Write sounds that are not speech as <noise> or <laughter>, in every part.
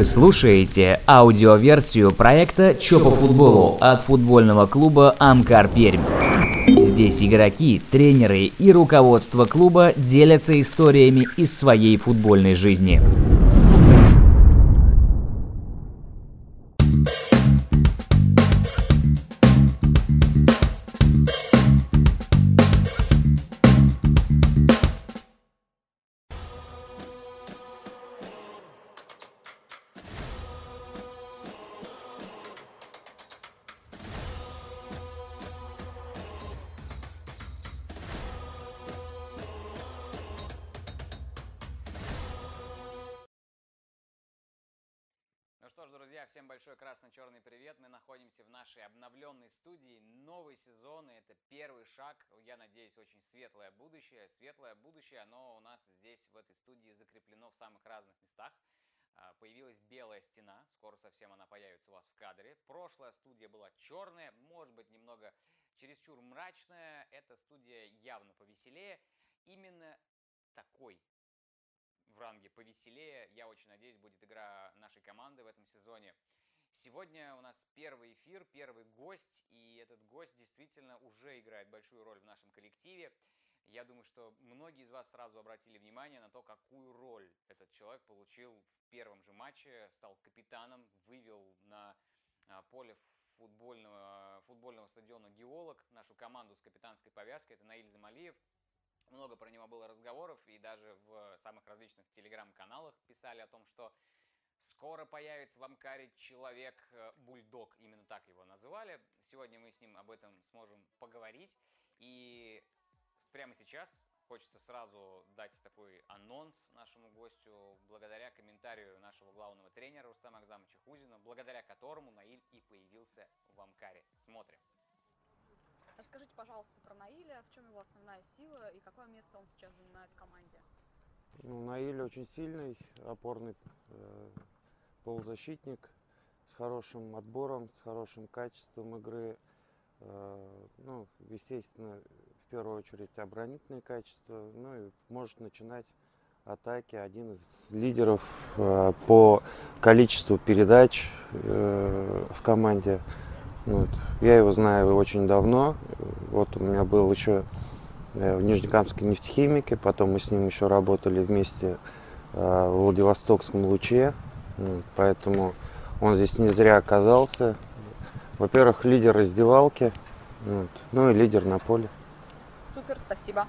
Вы слушаете аудиоверсию проекта «Чё по футболу» от футбольного клуба «Амкар Пермь». Здесь игроки, тренеры и руководство клуба делятся историями из своей футбольной жизни. Очень светлое будущее. Светлое будущее, оно у нас здесь, в этой студии, закреплено в самых разных местах. А, появилась белая стена, скоро совсем она появится у вас в кадре. Прошлая студия была черная, может быть, немного чересчур мрачная. Эта студия явно повеселее. Именно такой в ранге повеселее. Я очень надеюсь, будет игра нашей команды в этом сезоне. Сегодня у нас первый эфир, первый гость, и этот гость действительно уже играет большую роль в нашем коллективе. Я думаю, что многие из вас сразу обратили внимание на то, какую роль этот человек получил в первом же матче, стал капитаном, вывел на а, поле футбольного, футбольного стадиона «Геолог» нашу команду с капитанской повязкой. Это Наиль Замалиев. Много про него было разговоров, и даже в самых различных телеграм-каналах писали о том, что скоро появится в Амкаре человек-бульдог, именно так его называли. Сегодня мы с ним об этом сможем поговорить. И прямо сейчас хочется сразу дать такой анонс нашему гостю, благодаря комментарию нашего главного тренера Рустама Акзамовича Хузина, благодаря которому Наиль и появился в Амкаре. Смотрим. Расскажите, пожалуйста, про Наиля, в чем его основная сила и какое место он сейчас занимает в команде? Ну, Наиль очень сильный, опорный э, полузащитник с хорошим отбором, с хорошим качеством игры. Э, ну, естественно, в первую очередь оборонительные качества. Ну и может начинать атаки. Один из лидеров э, по количеству передач э, в команде. Вот. Я его знаю очень давно. Вот у меня был еще в Нижнекамской нефтехимике, потом мы с ним еще работали вместе в Владивостокском луче. Поэтому он здесь не зря оказался. Во-первых, лидер раздевалки, вот, ну и лидер на поле. Супер, спасибо.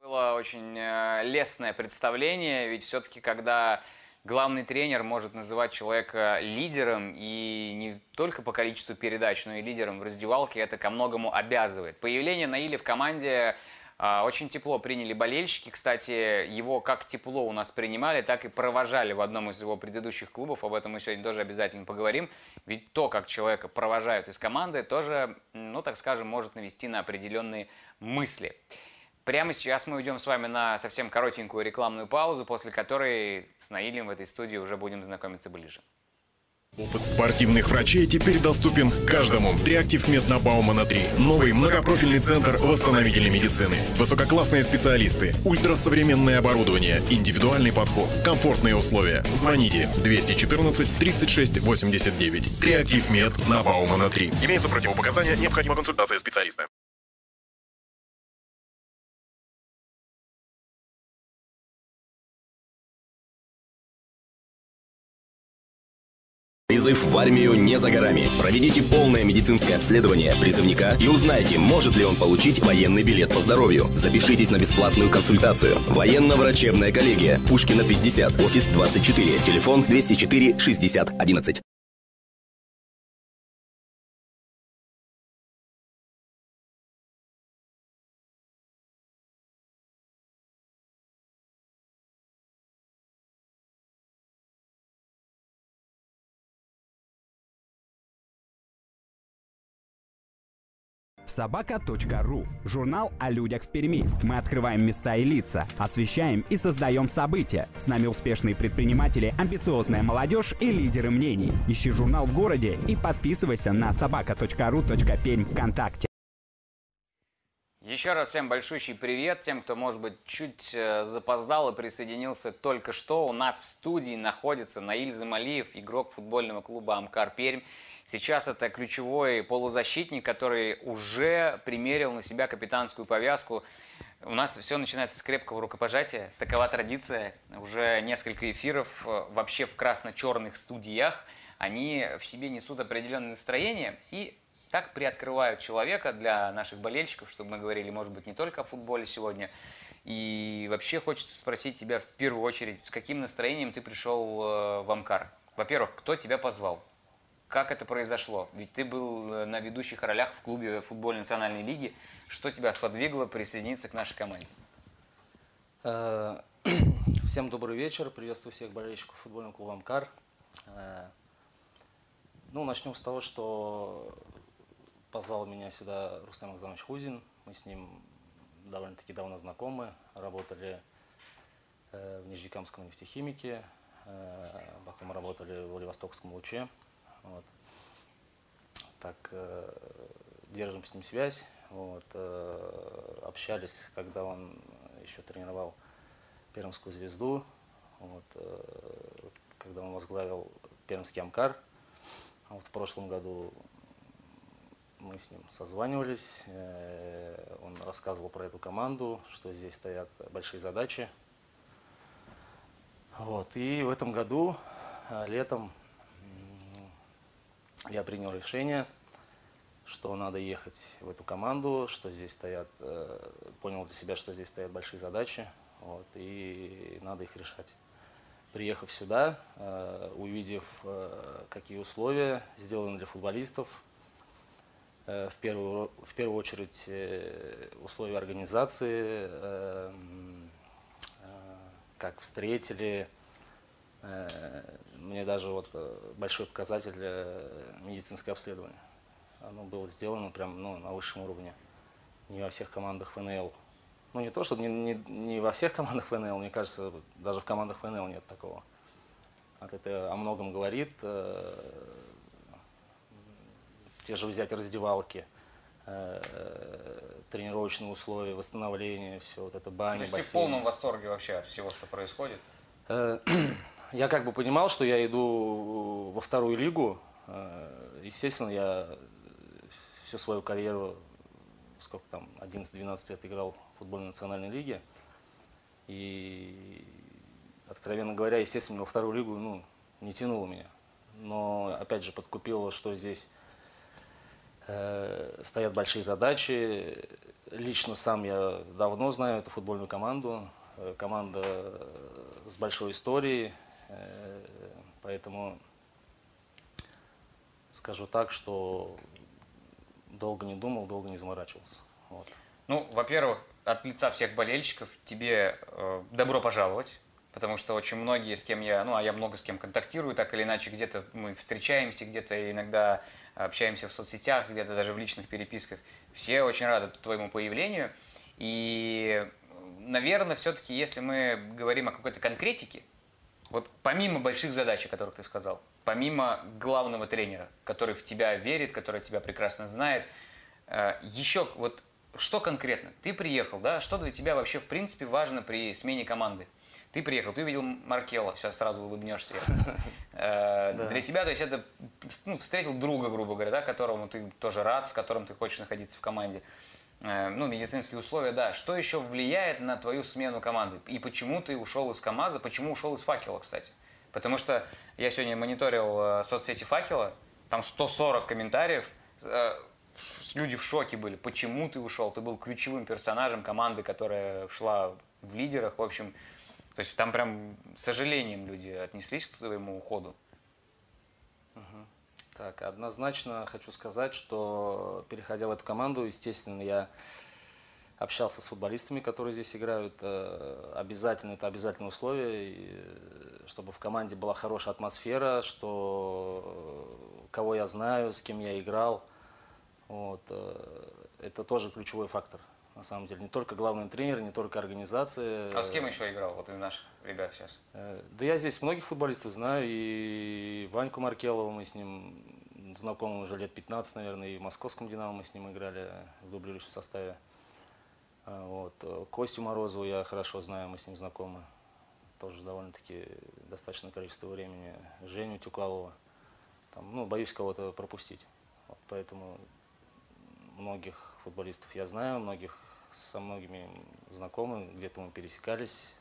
Было очень э, лестное представление, ведь все-таки когда главный тренер может называть человека лидером, и не только по количеству передач, но и лидером в раздевалке, это ко многому обязывает. Появление Наиля в команде очень тепло приняли болельщики. Кстати, его как тепло у нас принимали, так и провожали в одном из его предыдущих клубов. Об этом мы сегодня тоже обязательно поговорим. Ведь то, как человека провожают из команды, тоже, ну так скажем, может навести на определенные мысли. Прямо сейчас мы уйдем с вами на совсем коротенькую рекламную паузу, после которой с Наилем в этой студии уже будем знакомиться ближе. Опыт спортивных врачей теперь доступен каждому. Триактив Мед на Баумана 3. Новый многопрофильный центр восстановительной медицины. Высококлассные специалисты, ультрасовременное оборудование, индивидуальный подход, комфортные условия. Звоните 214 36 89. Триактив Мед на Баумана 3. Имеются противопоказания, необходима консультация специалиста. Призыв в армию не за горами. Проведите полное медицинское обследование призывника и узнайте, может ли он получить военный билет по здоровью. Запишитесь на бесплатную консультацию. Военно-врачебная коллегия. Пушкина 50, офис 24, телефон 204 60 11. Собака.ру – журнал о людях в Перми. Мы открываем места и лица, освещаем и создаем события. С нами успешные предприниматели, амбициозная молодежь и лидеры мнений. Ищи журнал в городе и подписывайся на собака.ру.пермь ВКонтакте. Еще раз всем большущий привет тем, кто, может быть, чуть э, запоздал и присоединился только что. У нас в студии находится Наиль Замалиев, игрок футбольного клуба «Амкар Пермь». Сейчас это ключевой полузащитник, который уже примерил на себя капитанскую повязку. У нас все начинается с крепкого рукопожатия. Такова традиция. Уже несколько эфиров э, вообще в красно-черных студиях. Они в себе несут определенное настроение и так приоткрывают человека для наших болельщиков, чтобы мы говорили, может быть, не только о футболе сегодня. И вообще хочется спросить тебя в первую очередь, с каким настроением ты пришел э, в Амкар? Во-первых, кто тебя позвал? Как это произошло? Ведь ты был э, на ведущих ролях в клубе футбольной национальной лиги. Что тебя сподвигло присоединиться к нашей команде? Э, <clears throat> всем добрый вечер. Приветствую всех болельщиков футбольного клуба «Амкар». Ну, начнем с того, что Позвал меня сюда Рустам Акзамович Хузин. Мы с ним довольно-таки давно знакомы. Работали э, в Нижнекамском нефтехимике, э, потом работали в Владивостокском луче. Вот. Так, э, держим с ним связь. Вот, общались, когда он еще тренировал Пермскую звезду. Вот, когда он возглавил Пермский Амкар. Вот в прошлом году мы с ним созванивались, э, он рассказывал про эту команду, что здесь стоят большие задачи. Вот. И в этом году, э, летом, я принял решение, что надо ехать в эту команду, что здесь стоят, э, понял для себя, что здесь стоят большие задачи, вот, и надо их решать. Приехав сюда, увидев, какие условия сделаны для футболистов, Э, в первую, в первую очередь э, условия организации, э, как встретили. Мне даже вот большой показатель медицинское обследование. Оно было сделано прям ну, на высшем уровне. Не во всех командах ФНЛ. Ну не то, что не, не, не во всех командах ФНЛ, мне кажется, даже в командах ФНЛ нет такого. Это о многом говорит те же взять раздевалки, э, тренировочные условия, восстановление, все вот это баня, То есть бассейн. ты в полном восторге вообще от всего, что происходит? <clears throat> Я как бы понимал, что я иду во вторую лигу. Э, естественно, я всю свою карьеру, сколько там, 11-12 лет играл в футбольной национальной лиге. И, откровенно говоря, естественно, во вторую лигу ну, не тянуло меня. Но, опять же, подкупило, что здесь Э, стоят большие задачи. Лично сам я давно знаю эту футбольную команду. Э, команда с большой историей. Э, поэтому скажу так, что долго не думал, долго не заморачивался. Вот. Ну, во-первых, от лица всех болельщиков тебе э, добро пожаловать потому что очень многие, с кем я, ну, а я много с кем контактирую, так или иначе, где-то мы встречаемся, где-то иногда общаемся в соцсетях, где-то даже в личных переписках, все очень рады твоему появлению, и, наверное, все-таки, если мы говорим о какой-то конкретике, вот помимо больших задач, о которых ты сказал, помимо главного тренера, который в тебя верит, который тебя прекрасно знает, э, еще вот что конкретно? Ты приехал, да? Что для тебя вообще в принципе важно при смене команды? Ты приехал, ты увидел Маркела, сейчас сразу улыбнешься. <laughs> Э, для тебя, то есть это ну, встретил друга, грубо говоря, которому ты тоже рад, с которым ты хочешь находиться в команде. Э, ну, медицинские условия, да. Что еще влияет на твою смену команды? И почему ты ушел из КАМАЗа, почему ушел из Факела, кстати? Потому что я сегодня мониторил э, соцсети Факела, там 140 комментариев, люди в шоке были. Почему ты ушел? Ты был ключевым персонажем команды, которая шла в лидерах. В общем, то есть там прям с сожалением люди отнеслись к твоему уходу. Угу. Так, однозначно хочу сказать, что переходя в эту команду, естественно, я общался с футболистами, которые здесь играют. Э, обязательно, это обязательное условие, э, чтобы в команде была хорошая атмосфера, что э, кого я знаю, с кем я играл. Вот, это тоже ключевой фактор на самом деле. Не только главный тренер, не только организация. А с кем еще играл, вот из наших ребят сейчас? Э, да я здесь многих футболистов знаю, и Ваньку Маркелова мы с ним знакомы уже лет 15, наверное, и в московском «Динамо» мы с ним играли в дублирующем составе. А, Вот. э, Костю Морозову я хорошо знаю, мы с ним знакомы. Тоже довольно-таки достаточное количество времени. Женю Тюкалова. Там, ну, боюсь кого-то пропустить. Вот, поэтому многих футболистов я знаю, многих со многими знакомы, где-то мы пересекались.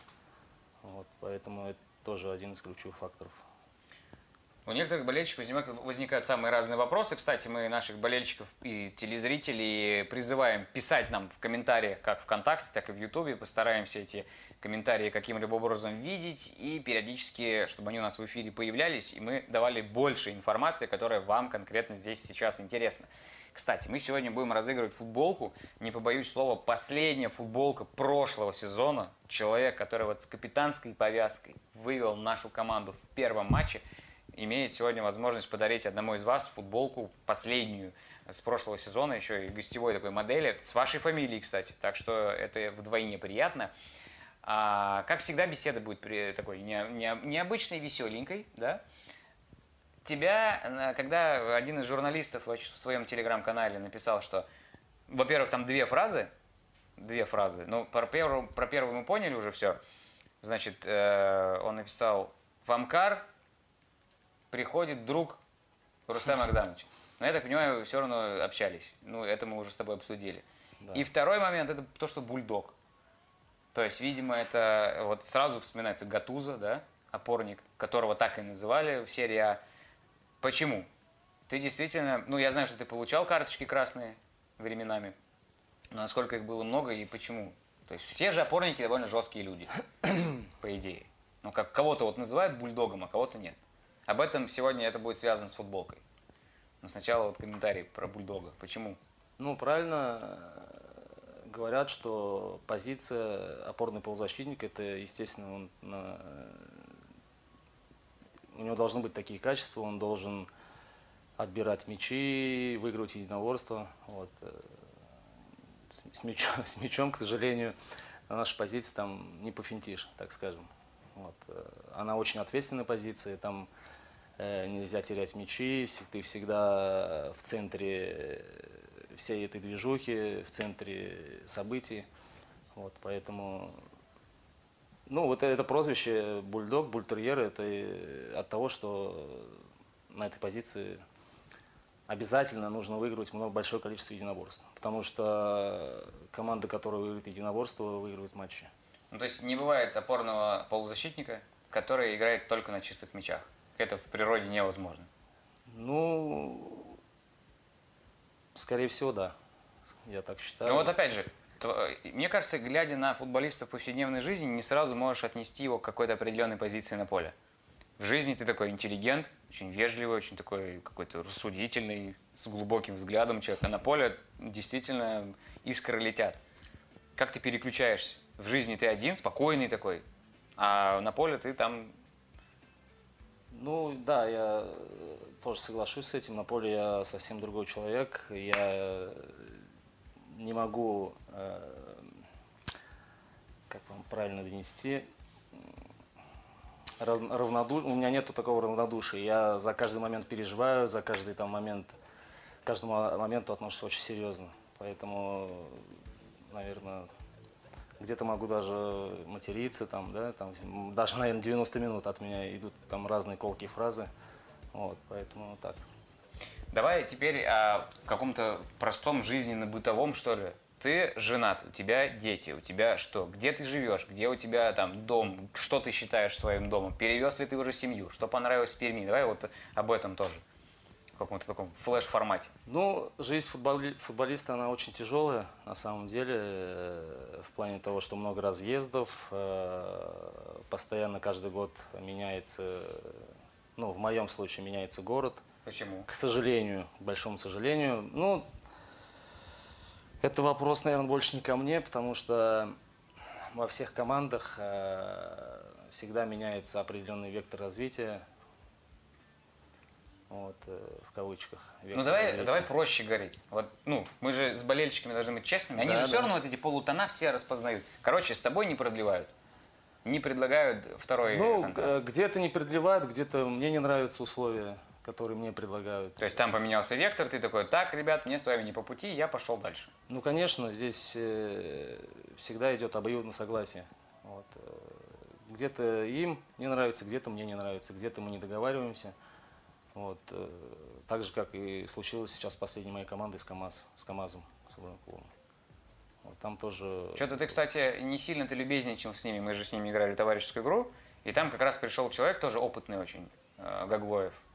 Вот, поэтому это тоже один из ключевых факторов. У некоторых болельщиков возникают, самые разные вопросы. Кстати, мы наших болельщиков и телезрителей призываем писать нам в комментариях, как ВКонтакте, так и в Ютубе. Постараемся эти комментарии каким-либо образом видеть и периодически, чтобы они у нас в эфире появлялись, и мы давали больше информации, которая вам конкретно здесь сейчас интересна. Кстати, мы сегодня будем разыгрывать футболку, не побоюсь слова, последняя футболка прошлого сезона. Человек, который вот с капитанской повязкой вывел нашу команду в первом матче, имеет сегодня возможность подарить одному из вас футболку последнюю с прошлого сезона, еще и гостевой такой модели, с вашей фамилией, кстати. Так что это вдвойне приятно. А, как всегда, беседа будет при- такой не- не- необычной, веселенькой, да? Тебя, когда один из журналистов в своем телеграм-канале написал, что, во-первых, там две фразы, две фразы, ну, про первую, про первую мы поняли уже все. Значит, э, он написал, в Амкар приходит друг Рустама <laughs> Агдановича. Но я так понимаю, все равно общались. Ну, это мы уже с тобой обсудили. Да. И второй момент, это то, что бульдог. То есть, видимо, это вот сразу вспоминается Гатуза, да, опорник, которого так и называли в серии А. Почему? Ты действительно, ну, я знаю, что ты получал карточки красные временами, но насколько их было много и почему? То есть все же опорники довольно жесткие люди, <clears throat> по идее. Ну, как кого-то вот называют бульдогом, а кого-то нет. Об этом сегодня это будет связано с футболкой. Но сначала вот комментарий про бульдога. Почему? Ну, правильно э, говорят, что позиция опорный полузащитник, это, естественно, он на- у него должны быть такие качества, он должен отбирать мячи, выигрывать единоборство. Вот. э, С, с мячом, <laughs> с мячом, к сожалению, на нашей позиции там не пофинтишь, так скажем. Вот. э, Она очень ответственная позиция, там э, нельзя терять мячи, ты всегда в центре э, всей этой движухи, в центре событий. Вот, поэтому, ну, вот это прозвище бульдог, бультерьер, это э, от того, что на этой позиции обязательно нужно выигрывать много, большое количество единоборств. Потому что команда, которая выигрывает единоборство, выигрывает матчи. Ну, то есть не бывает опорного полузащитника, который играет только на чистых мячах. Это в природе невозможно. Ну, скорее всего, да. Я так считаю. Ну вот опять же, мне кажется, глядя на футболиста в повседневной жизни, не сразу можешь отнести его к какой-то определенной позиции на поле. В жизни ты такой интеллигент, очень вежливый, очень такой какой-то рассудительный, с глубоким взглядом человек. А на поле действительно искры летят. Как ты переключаешься? В жизни ты один, спокойный такой, а на поле ты там Ну да, я э, тоже соглашусь с этим. На поле я совсем другой человек. Я э, не могу, э, как вам правильно донести, рав- равноду- У меня нету такого равнодушия. Я за каждый момент переживаю, за каждый там момент, к каждому мо- моменту отношусь очень серьезно. Поэтому, наверное, где-то могу даже материться, там, да, там, даже, наверное, 90 минут от меня идут там разные колкие фразы. Вот, поэтому так. Давай теперь о каком-то простом жизненно-бытовом, что ли. Ты женат, у тебя дети, у тебя что? Где ты живешь? Где у тебя там дом? Что ты считаешь своим домом? Перевез ли ты уже семью? Что понравилось в Перми? Давай вот об этом тоже. В каком-то таком флеш-формате. Ну, жизнь футболи- футболиста, она очень тяжелая, на самом деле, э, в плане того, что много разъездов, э, постоянно каждый год меняется, ну, в моем случае меняется город, Почему? к сожалению, к большому сожалению. Ну, это вопрос, наверное, больше не ко мне, потому что во всех командах э, всегда меняется определенный вектор развития. Вот, э, в кавычках. Ну давай, развития. давай проще говорить. Вот, ну, мы же с болельщиками должны быть честными. Они Да, же все да. равно вот эти полутона все распознают. Короче, с тобой не продлевают. Не предлагают второй Ну, контракт. э, где-то не продлевают, где-то мне не нравятся условия. Которые мне предлагают. То есть там поменялся вектор, ты такой, так, ребят, мне с вами не по пути, я пошел дальше. Ну, конечно, здесь э, всегда идет обоюдное согласие. Вот. э, Где-то им не нравится, где-то мне не нравится, где-то мы не договариваемся. Вот. э, Так же, как и случилось сейчас с последней моей командой с КАМАЗ, с КАМАЗом, с клубом. Вот там тоже... Что-то ты, кстати, не сильно ты любезничал с ними, мы же с ними играли товарищескую игру, и там как раз пришел человек, тоже опытный очень, э,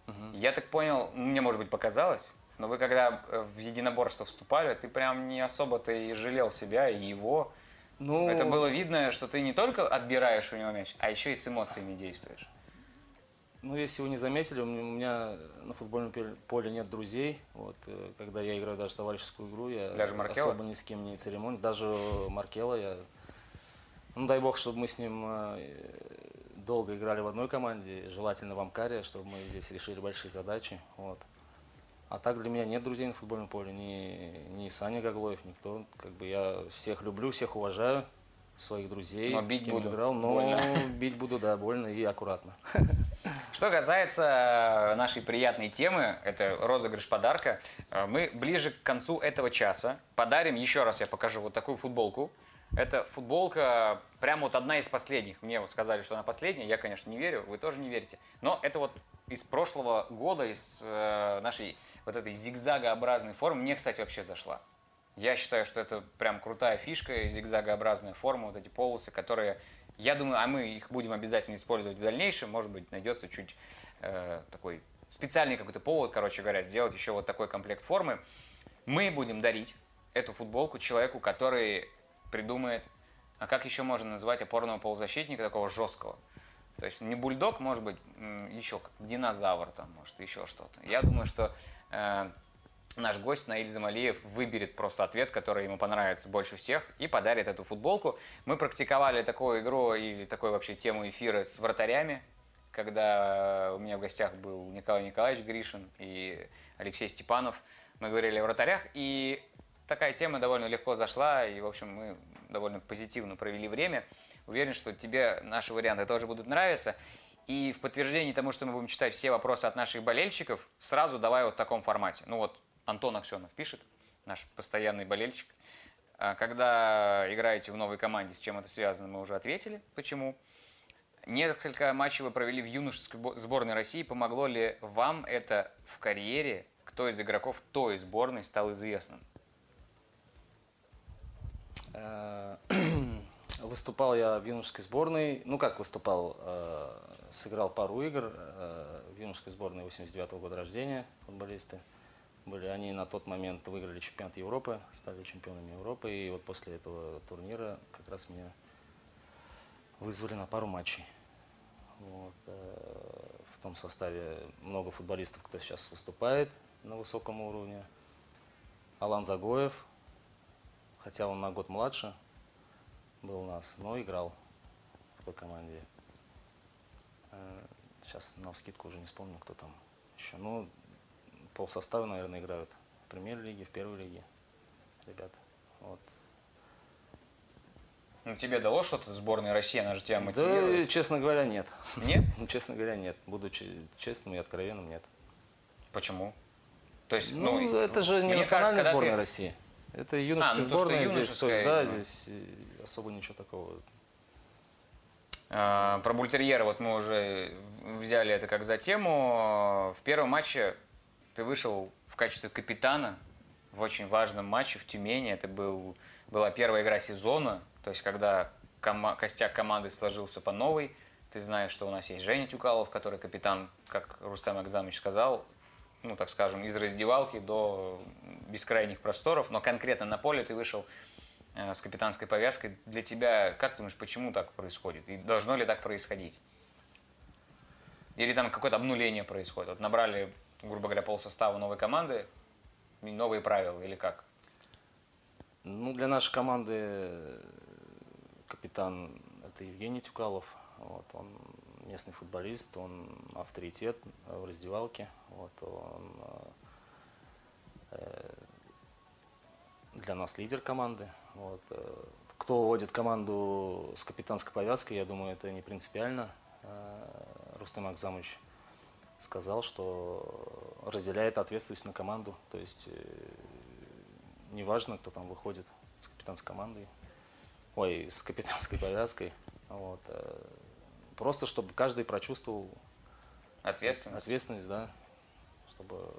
Гаглоев. Я так понял, мне, может быть, показалось, но вы когда э, в единоборство вступали, ты прям не особо-то и жалел себя, и его. Ну, Это было видно, что ты не только отбираешь у него мяч, а еще и с эмоциями действуешь. Ну, если вы не заметили, у меня, на футбольном поле нет друзей. Вот, э, когда я играю даже товарищескую игру, я Даже Маркелла? особо ни с кем не церемоню. Даже Маркела я... Ну, дай бог, чтобы мы с ним э, долго играли в одной команде, желательно в Амкаре, чтобы мы здесь решили большие задачи. Вот. А так для меня нет друзей на футбольном поле, ни, ни Саня Гаглоев, никто. Как бы я всех люблю, всех уважаю, своих друзей, Но с бить кем буду. играл, но Больно. <laughs> бить буду, да, больно и аккуратно. <laughs> Что касается э, нашей приятной темы, это розыгрыш подарка, э, мы ближе к концу этого часа подарим, еще раз я покажу вот такую футболку. Это футболка, прям вот одна из последних. Мне вот сказали, что она последняя. Я, конечно, не верю, вы тоже не верите. Но это вот из прошлого года, из э, нашей вот этой зигзагообразной формы. Мне, кстати, вообще зашла. Я считаю, что это прям крутая фишка, зигзагообразная форма, вот эти полосы, которые, я думаю, а мы их будем обязательно использовать в дальнейшем, может быть, найдется чуть э, такой специальный какой-то повод, короче говоря, сделать еще вот такой комплект формы. Мы будем дарить эту футболку человеку, который придумает, а как еще можно назвать опорного полузащитника такого жесткого? То есть не бульдог, может быть, еще динозавр там, может, еще что-то. Я думаю, что э, наш гость Наиль Замалиев выберет просто ответ, который ему понравится больше всех, и подарит эту футболку. Мы практиковали такую игру и такую вообще тему эфира с вратарями, когда у меня в гостях был Николай Николаевич Гришин и Алексей Степанов. Мы говорили о вратарях, и такая тема довольно легко зашла, и, в общем, мы довольно позитивно провели время. Уверен, что тебе наши варианты тоже будут нравиться. И в подтверждении тому, что мы будем читать все вопросы от наших болельщиков, сразу давай вот в таком формате. Ну вот Антон Аксенов пишет, наш постоянный болельщик. А Когда играете в новой команде, с чем это связано, мы уже ответили, почему. Несколько матчей вы провели в юношеской бо- сборной России. Помогло ли вам это в карьере? Кто из игроков той сборной стал известным? Э, <clears throat> Выступал я в юношеской сборной. Ну как выступал? э, Сыграл пару игр э, в юношеской сборной 89 года рождения футболисты. Были они на тот момент выиграли чемпионат Европы, стали чемпионами Европы. И вот после этого турнира как раз меня вызвали на пару матчей. Вот, в том составе много футболистов, кто сейчас выступает на высоком уровне. Алан Загоев, хотя он на год младше был у нас, но играл в той команде. Э, Сейчас на вскидку уже не вспомню, кто там еще. Ну, полсостава, наверное, играют в премьер-лиге, в первой лиге. Ребят, вот. Ну, тебе дало что-то сборная России, она же тебя Да, мотивирует. честно говоря, нет. Нет? <laughs> Ну, честно говоря, нет. Будучи честным и откровенным, нет. Почему? То есть, Ну, ну, это же не национальная кажется, сборная ты- России. Это юношеская А, ну, то, сборная здесь. То есть, да, ну. здесь особо ничего такого. А, Про Бультерьера вот мы уже взяли это как за тему. В первом матче ты вышел в качестве капитана в очень важном матче в Тюмени. Это был, была первая игра сезона, то есть когда кома- костяк команды сложился по новой. Ты знаешь, что у нас есть Женя Тюкалов, который капитан, как Рустам Акзамович сказал, ну, так скажем, из раздевалки до бескрайних просторов, но конкретно на поле ты вышел э, с капитанской повязкой. Для тебя, как ты думаешь, почему так происходит? И должно ли так происходить? Или там какое-то обнуление происходит? Вот набрали, грубо говоря, полсостава новой команды, новые правила, или как? Ну, для нашей команды э, капитан это Евгений Тюкалов. Вот, он местный футболист, он авторитет в раздевалке. Вот, он э, для нас лидер команды. Вот, э, кто вводит команду с капитанской повязкой, я думаю, это не принципиально. Э, Рустам Акзамович сказал, что разделяет ответственность на команду. То есть э, неважно, кто там выходит с капитанской командой, ой, с капитанской повязкой. Вот. Просто чтобы каждый прочувствовал Ответственность. ответственность, да, чтобы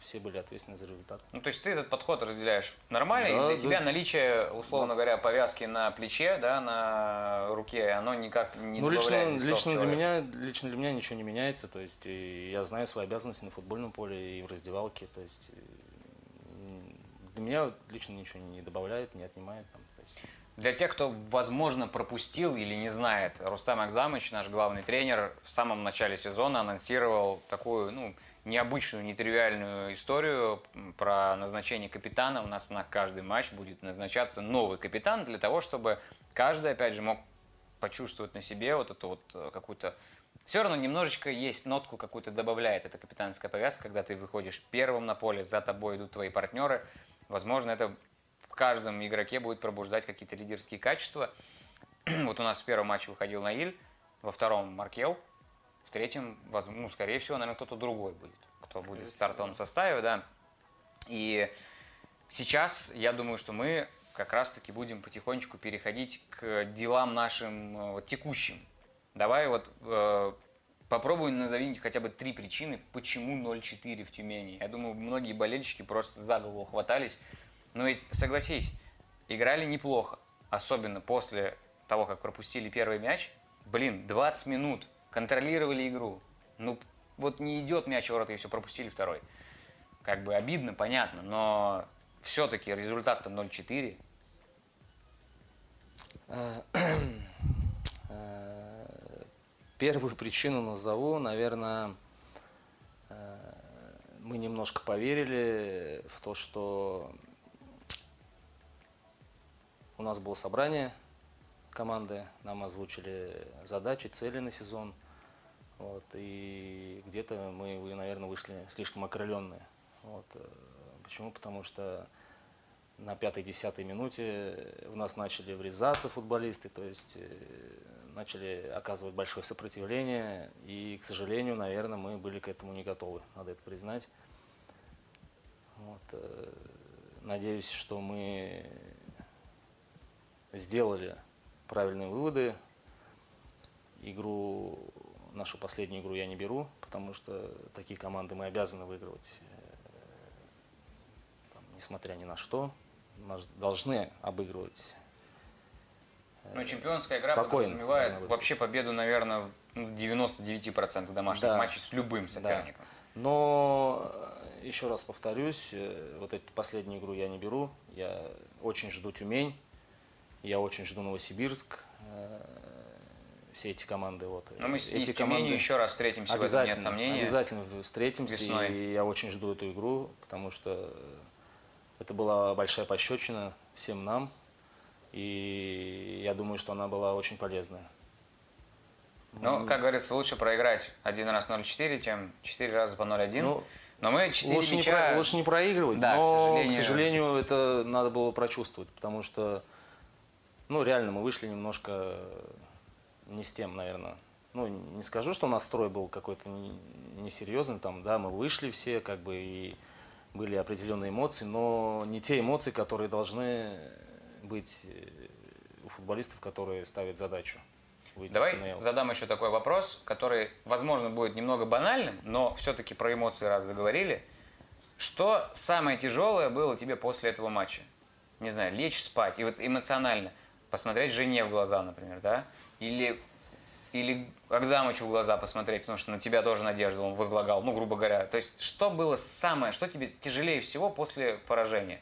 все были ответственны за результат. Ну, то есть ты этот подход разделяешь нормально, Да, и для да. тебя наличие, условно говоря, повязки на плече, да, на руке, оно никак не ну, лично, лично для меня, лично для меня ничего не меняется. То есть я знаю свои обязанности на футбольном поле и в раздевалке. То есть для меня лично ничего не добавляет, не отнимает. Там, то есть. Для тех, кто, возможно, пропустил или не знает, Рустам Акзамыч, наш главный тренер, в самом начале сезона анонсировал такую, ну, необычную, нетривиальную историю про назначение капитана. У нас на каждый матч будет назначаться новый капитан для того, чтобы каждый, опять же, мог почувствовать на себе вот эту вот э, какую-то... Все равно немножечко есть нотку какую-то добавляет эта капитанская повязка, когда ты выходишь первым на поле, за тобой идут твои партнеры. Возможно, это в каждом игроке будет пробуждать какие-то лидерские качества. <clears throat> Вот у нас в первом матче выходил Наиль, во втором Маркел, воз- ну, скорее всего, наверное, кто-то другой будет, кто будет в стартовом составе, да. И сейчас я думаю, что мы как раз-таки будем потихонечку переходить к делам нашим э, вот, текущим. Давай вот э, попробуй назови хотя бы три причины, почему 0-4 в Тюмени. Я думаю, многие болельщики просто за голову хватались. Но ведь, согласись, играли неплохо, особенно после того, как пропустили первый мяч. Блин, 20 минут, контролировали игру. Ну, вот не идет мяч в ворота, и все, пропустили второй. Как бы обидно, понятно, но все-таки результат-то 0-4. Э, <clears throat> э, Первую причину назову, наверное, э, мы немножко поверили в то, что у нас было собрание команды, нам озвучили задачи, цели на сезон. Вот, и где-то мы, наверное, вышли слишком окрыленные. Вот, э, почему? Потому что на пятой-десятой минуте в нас начали врезаться футболисты, то есть э, начали оказывать большое сопротивление, и, к сожалению, наверное, мы были к этому не готовы, надо это признать. Вот, э, надеюсь, что мы сделали правильные выводы. Игру, нашу последнюю игру я не беру, потому что такие команды мы обязаны выигрывать, э, там, несмотря ни на что. Нас должны обыгрывать. э, Ну, чемпионская игра спокойно подразумевает вообще победу, наверное, ну, в 99% домашних Да. матчей с любым соперником. Но э, еще раз повторюсь, вот эту последнюю игру я не беру. Я очень жду Тюмень, я очень жду Новосибирск. э, Все эти команды вот. Но мы с, эти Тюменью еще раз встретимся, в этом обязательно, нет сомнений. обязательно встретимся, Весной. и я очень жду эту игру, потому что это была большая пощечина всем нам, и я думаю, что она была очень полезная. Ну, как говорится, лучше проиграть один раз 0-4, чем 4 раза по 0-1. Ну, Но мы 4 лучше, не мяча... про- лучше не проигрывать, Да, к но, сожалению. к сожалению, это надо было прочувствовать, потому что, ну, реально, мы вышли немножко не с тем, наверное. Ну, не скажу, что настрой был какой-то не- несерьезный, там, да, мы вышли все, как бы, и были определенные эмоции, но не те эмоции, которые должны быть э, у футболистов, которые ставят задачу. Давай задам еще такой вопрос, который, возможно, будет немного банальным, но все-таки про эмоции раз заговорили. Что самое тяжелое было тебе после этого матча? Не знаю, лечь спать и вот эмоционально посмотреть жене в глаза, например, да? Или, или Акзамычу в глаза посмотреть, потому что на тебя тоже надежду он возлагал, ну, грубо говоря. То есть, что было самое, что тебе тяжелее всего после поражения?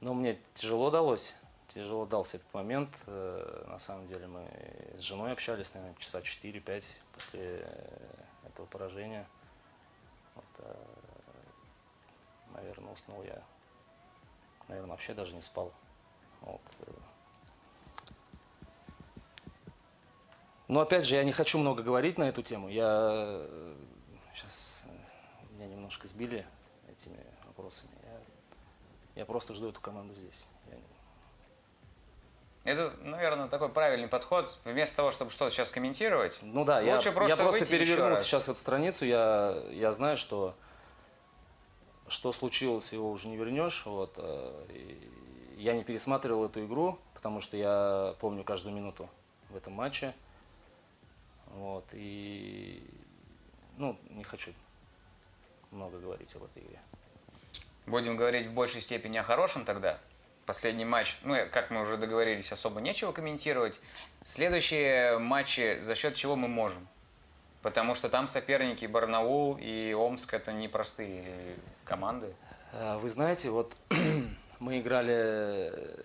Ну, мне тяжело далось. Тяжело дался этот момент. Э, На самом деле мы с женой общались, наверное, часа 4-5 после э, этого поражения. Э, наверное, уснул я. Наверное, вообще даже не спал. Вот. э. Но опять же, я не хочу много говорить на эту тему. Я сейчас меня немножко сбили этими вопросами. Я, я просто жду эту команду здесь. Я Это, наверное, такой правильный подход. Вместо того, чтобы что-то сейчас комментировать, Ну да, я, лучше просто, я просто выйти еще перевернул сейчас эту страницу, я, я знаю, что что случилось, его уже не вернешь. Вот, э, я не пересматривал эту игру, потому что я помню каждую минуту в этом матче. Вот, и ну, не хочу много говорить об этой игре. Будем говорить в большей степени о хорошем тогда. Последний матч, ну, как мы уже договорились, особо нечего комментировать. Следующие матчи за счет чего мы можем? Потому что там соперники Барнаул и Омск это непростые команды. А, Вы знаете, вот <clears throat> мы играли э,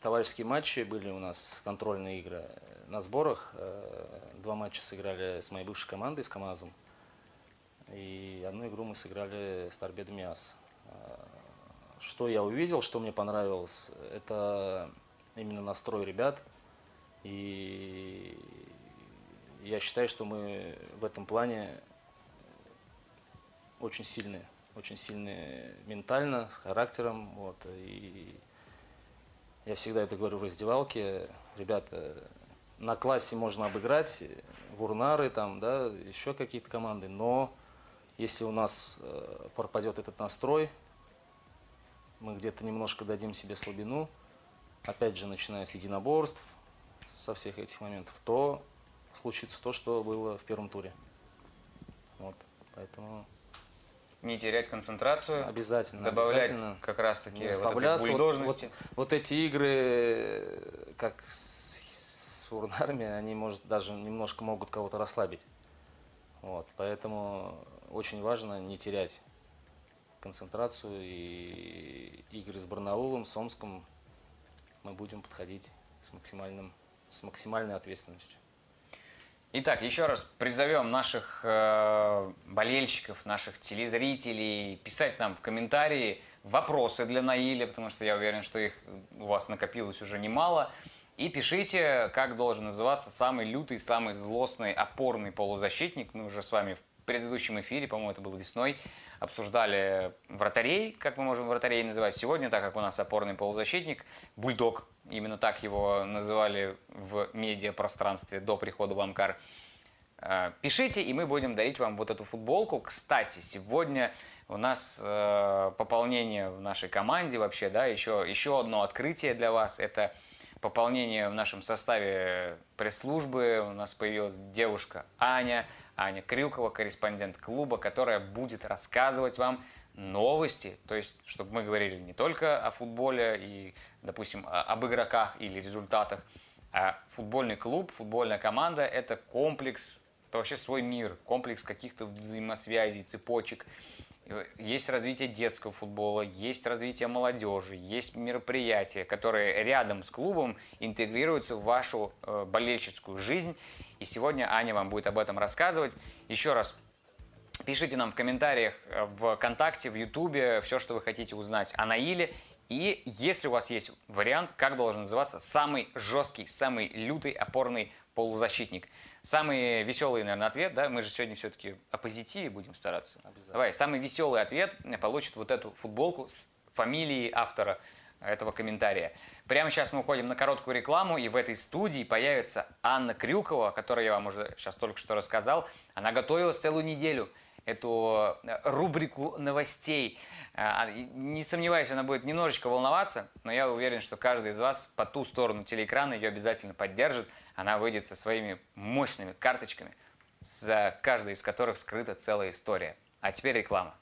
товарищеские матчи, были у нас контрольные игры на сборах. Э, Два матча сыграли с моей бывшей командой, с КамАЗом. И одну игру мы сыграли с Торпедо Миас. Что я увидел, что мне понравилось, это именно настрой ребят. И я считаю, что мы в этом плане очень сильные, очень сильные ментально, с характером, вот, и я всегда это говорю в раздевалке, ребята, на классе можно обыграть, вурнары там, да, еще какие-то команды, но если у нас э, пропадет этот настрой, мы где-то немножко дадим себе слабину, опять же, начиная с единоборств, со всех этих моментов, то случится то, что было в первом туре. Вот, поэтому Не терять концентрацию, обязательно, добавлять обязательно как раз-таки вот расслабляться. Вот- бульдожности. Вот, вот эти игры, э, как с, с урнарами, они, может, даже немножко могут кого-то расслабить. Вот, поэтому очень важно не терять концентрацию и игры с Барнаулом, с Омском мы будем подходить с, максимальным, с максимальной ответственностью. Итак, еще раз призовем наших э, болельщиков, наших телезрителей писать нам в комментарии вопросы для Наиля, потому что я уверен, что их у вас накопилось уже немало. И пишите, как должен называться самый лютый, самый злостный, опорный полузащитник. Мы уже с вами в предыдущем эфире, по-моему, это было весной, обсуждали вратарей, как мы можем вратарей называть. Сегодня, так как у нас опорный полузащитник, бульдог, именно так его называли в медиапространстве до прихода в Амкар. Э, Пишите, и мы будем дарить вам вот эту футболку. Кстати, сегодня у нас э, пополнение в нашей команде вообще, да, еще, еще одно открытие для вас. Это пополнение в нашем составе пресс-службы. У нас появилась девушка Аня, Аня Крюкова, корреспондент клуба, которая будет рассказывать вам новости, то есть, чтобы мы говорили не только о футболе и, допустим, об игроках или результатах, а футбольный клуб, футбольная команда – это комплекс, это вообще свой мир, комплекс каких-то взаимосвязей, цепочек. Есть развитие детского футбола, есть развитие молодежи, есть мероприятия, которые рядом с клубом интегрируются в вашу э, болельщицкую жизнь. И сегодня Аня вам будет об этом рассказывать. Еще раз Пишите нам в комментариях э, в ВКонтакте, в Ютубе все, что вы хотите узнать о Наиле. И если у вас есть вариант, как должен называться самый жесткий, самый лютый опорный полузащитник. Самый веселый, наверное, ответ, да, мы же сегодня все-таки о позитиве будем стараться. Обязательно. Давай, самый веселый ответ получит вот эту футболку с фамилией автора этого комментария. Прямо сейчас мы уходим на короткую рекламу, и в этой студии появится Анна Крюкова, о которой я вам уже сейчас только что рассказал. Она готовилась целую неделю эту э, рубрику новостей. А, и Не сомневаюсь, она будет немножечко волноваться, но я уверен, что каждый из вас по ту сторону телеэкрана ее обязательно поддержит. Она выйдет со своими мощными карточками, за каждой из которых скрыта целая история. А теперь реклама.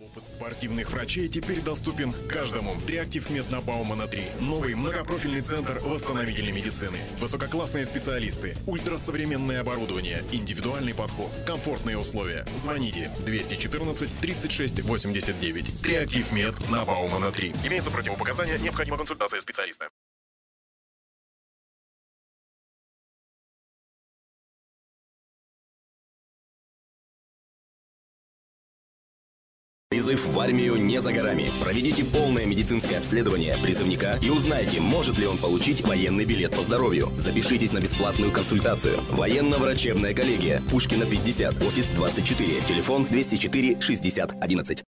Опыт спортивных врачей теперь доступен каждому. Триактив Мед на Баумана 3. Новый многопрофильный центр восстановительной медицины. Высококлассные специалисты, ультрасовременное оборудование, индивидуальный подход, комфортные условия. Звоните 214 36 89. Триактив Мед на Баумана 3. Имеются противопоказания, необходима консультация специалиста. В армию не за горами. Проведите полное медицинское обследование призывника и узнайте, может ли он получить военный билет по здоровью. Запишитесь на бесплатную консультацию. Военно-врачебная коллегия. Пушкина 50, офис 24. Телефон 204 60 11.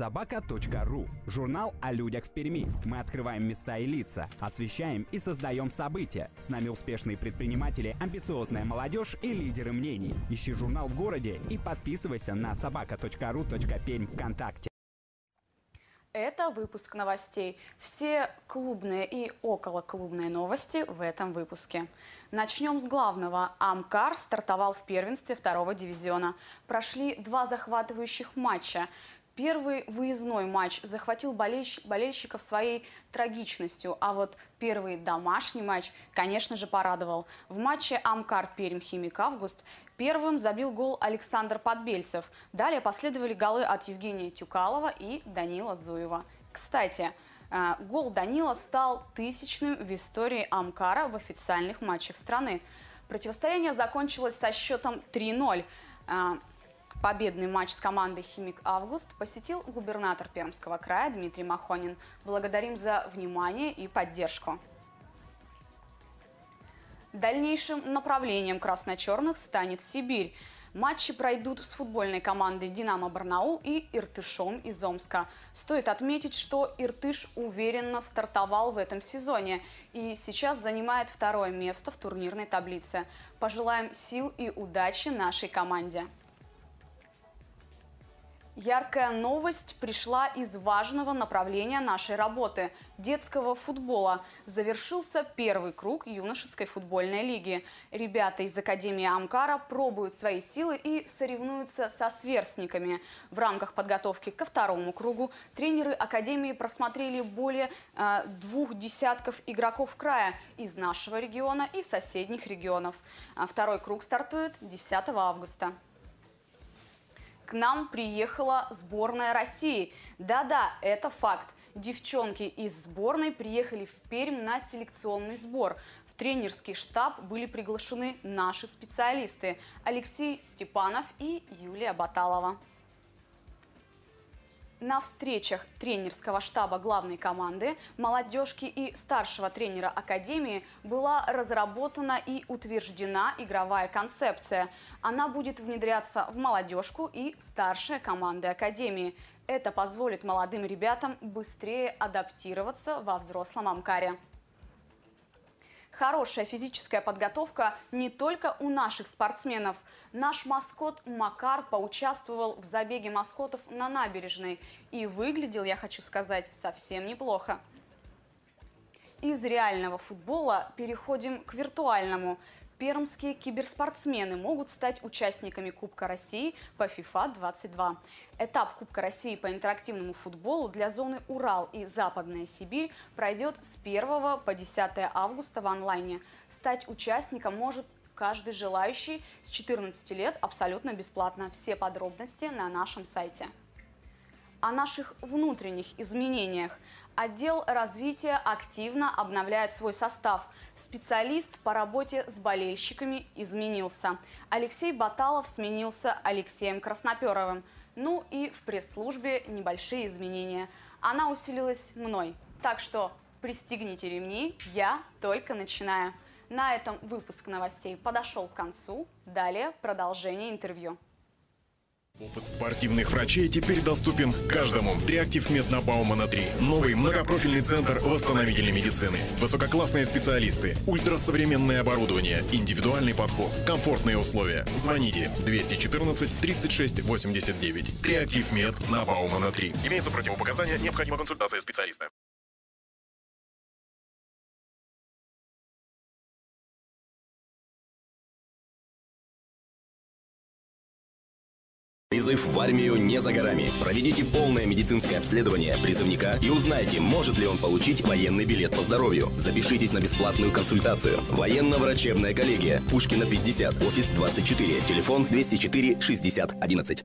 Собака.ру. Журнал о людях в Перми. Мы открываем места и лица, освещаем и создаем события. С нами успешные предприниматели, амбициозная молодежь и лидеры мнений. Ищи журнал в городе и подписывайся на собака.ру.пермь ВКонтакте. Это выпуск новостей. Все клубные и околоклубные новости в этом выпуске. Начнем с главного. Амкар стартовал в первенстве второго дивизиона. Прошли два захватывающих матча. Первый выездной матч захватил болельщ... болельщиков своей трагичностью, а вот первый домашний матч, конечно же, порадовал. В матче Амкар Пермь Химик Август первым забил гол Александр Подбельцев. Далее последовали голы от Евгения Тюкалова и Данила Зуева. Кстати, э, гол Данила стал тысячным в истории Амкара в официальных матчах страны. Противостояние закончилось со счетом 3-0. Победный матч с командой «Химик Август» посетил губернатор Пермского края Дмитрий Махонин. Благодарим за внимание и поддержку. Дальнейшим направлением красно-черных станет Сибирь. Матчи пройдут с футбольной командой «Динамо Барнаул» и «Иртышом» из Омска. Стоит отметить, что «Иртыш» уверенно стартовал в этом сезоне и сейчас занимает второе место в турнирной таблице. Пожелаем сил и удачи нашей команде. Яркая новость пришла из важного направления нашей работы – детского футбола. Завершился первый круг юношеской футбольной лиги. Ребята из Академии Амкара пробуют свои силы и соревнуются со сверстниками. В рамках подготовки ко второму кругу тренеры Академии просмотрели более э, двух десятков игроков края из нашего региона и соседних регионов. А второй круг стартует 10 августа к нам приехала сборная России. Да-да, это факт. Девчонки из сборной приехали в Пермь на селекционный сбор. В тренерский штаб были приглашены наши специалисты Алексей Степанов и Юлия Баталова. На встречах тренерского штаба главной команды, молодежки и старшего тренера Академии была разработана и утверждена игровая концепция. Она будет внедряться в молодежку и старшие команды Академии. Это позволит молодым ребятам быстрее адаптироваться во взрослом Амкаре. Хорошая физическая подготовка не только у наших спортсменов. Наш маскот Макар поучаствовал в забеге маскотов на набережной. И выглядел, я хочу сказать, совсем неплохо. Из реального футбола переходим к виртуальному – пермские киберспортсмены могут стать участниками Кубка России по FIFA 22. Этап Кубка России по интерактивному футболу для зоны Урал и Западная Сибирь пройдет с 1 по 10 августа в онлайне. Стать участником может каждый желающий с 14 лет абсолютно бесплатно. Все подробности на нашем сайте. О наших внутренних изменениях. Отдел развития активно обновляет свой состав. Специалист по работе с болельщиками изменился. Алексей Баталов сменился Алексеем Красноперовым. Ну и в пресс-службе небольшие изменения. Она усилилась мной. Так что пристегните ремни, я только начинаю. На этом выпуск новостей подошел к концу. Далее продолжение интервью. Опыт спортивных врачей теперь доступен каждому. Триактив Мед на Баумана 3. Новый многопрофильный центр восстановительной медицины. Высококлассные специалисты, ультрасовременное оборудование, индивидуальный подход, комфортные условия. Звоните 214 36 89. Триактив Мед на Баумана 3. Имеются противопоказания, необходима консультация специалиста. Призыв в армию не за горами. Проведите полное медицинское обследование призывника и узнайте, может ли он получить военный билет по здоровью. Запишитесь на бесплатную консультацию. Военно-врачебная коллегия. Пушкина 50, офис 24, телефон 204 60 11.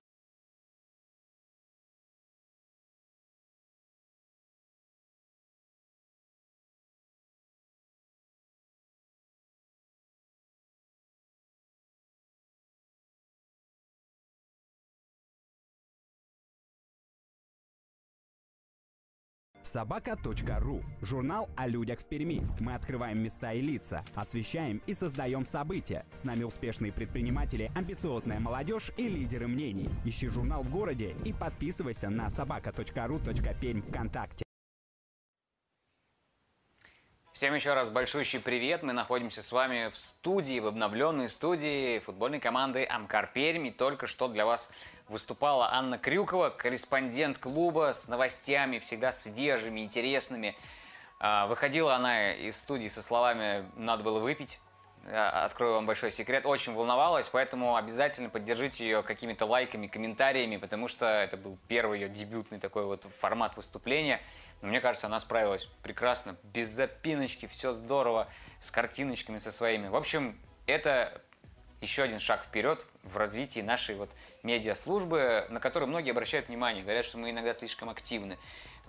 Собака.ру. Журнал о людях в Перми. Мы открываем места и лица, освещаем и создаем события. С нами успешные предприниматели, амбициозная молодежь и лидеры мнений. Ищи журнал в городе и подписывайся на собака.ру.пермь ВКонтакте. Всем еще раз большущий привет. Мы находимся с вами в студии, в обновленной студии футбольной команды Амкар Пермь. И только что для вас выступала Анна Крюкова, корреспондент клуба с новостями, всегда свежими, интересными. А, выходила она из студии со словами «надо было выпить». Открою вам большой секрет. Очень волновалась, поэтому обязательно поддержите ее какими-то лайками, комментариями, потому что это был первый ее дебютный такой вот формат выступления. Мне кажется, она справилась прекрасно, без запиночки, все здорово, с картиночками со своими. В общем, это еще один шаг вперед в развитии нашей вот медиаслужбы, на которую многие обращают внимание, говорят, что мы иногда слишком активны,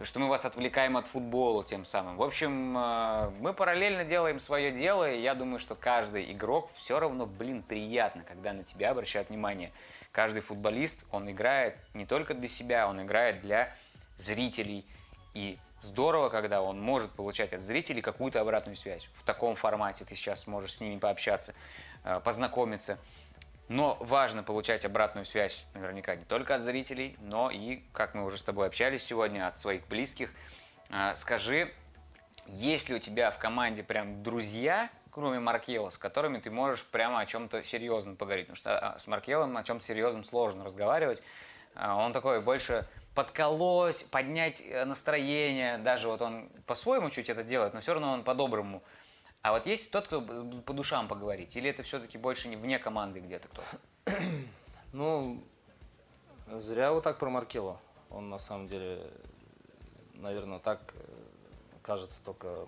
что мы вас отвлекаем от футбола тем самым. В общем, э, мы параллельно делаем свое дело, и я думаю, что каждый игрок все равно, блин, приятно, когда на тебя обращают внимание. Каждый футболист, он играет не только для себя, он играет для зрителей. И здорово, когда он может получать от зрителей какую-то обратную связь. В таком формате ты сейчас можешь с ними пообщаться, э, познакомиться. Но важно получать обратную связь наверняка не только от зрителей, но и, как мы уже с тобой общались сегодня, от своих близких. Э, скажи, есть ли у тебя в команде прям друзья, кроме Маркела, с которыми ты можешь прямо о чем-то серьезном поговорить? Потому что а, с Маркелом о чем-то серьезном сложно разговаривать. Э, он такой больше подколоть, поднять э, настроение. Даже вот он по-своему чуть это делает, но все равно он по-доброму. А вот есть тот, кто по душам поговорить? Или это все-таки больше не вне команды где-то кто-то? Ну, зря вот так про Маркело. Он на самом деле, наверное, так э, кажется только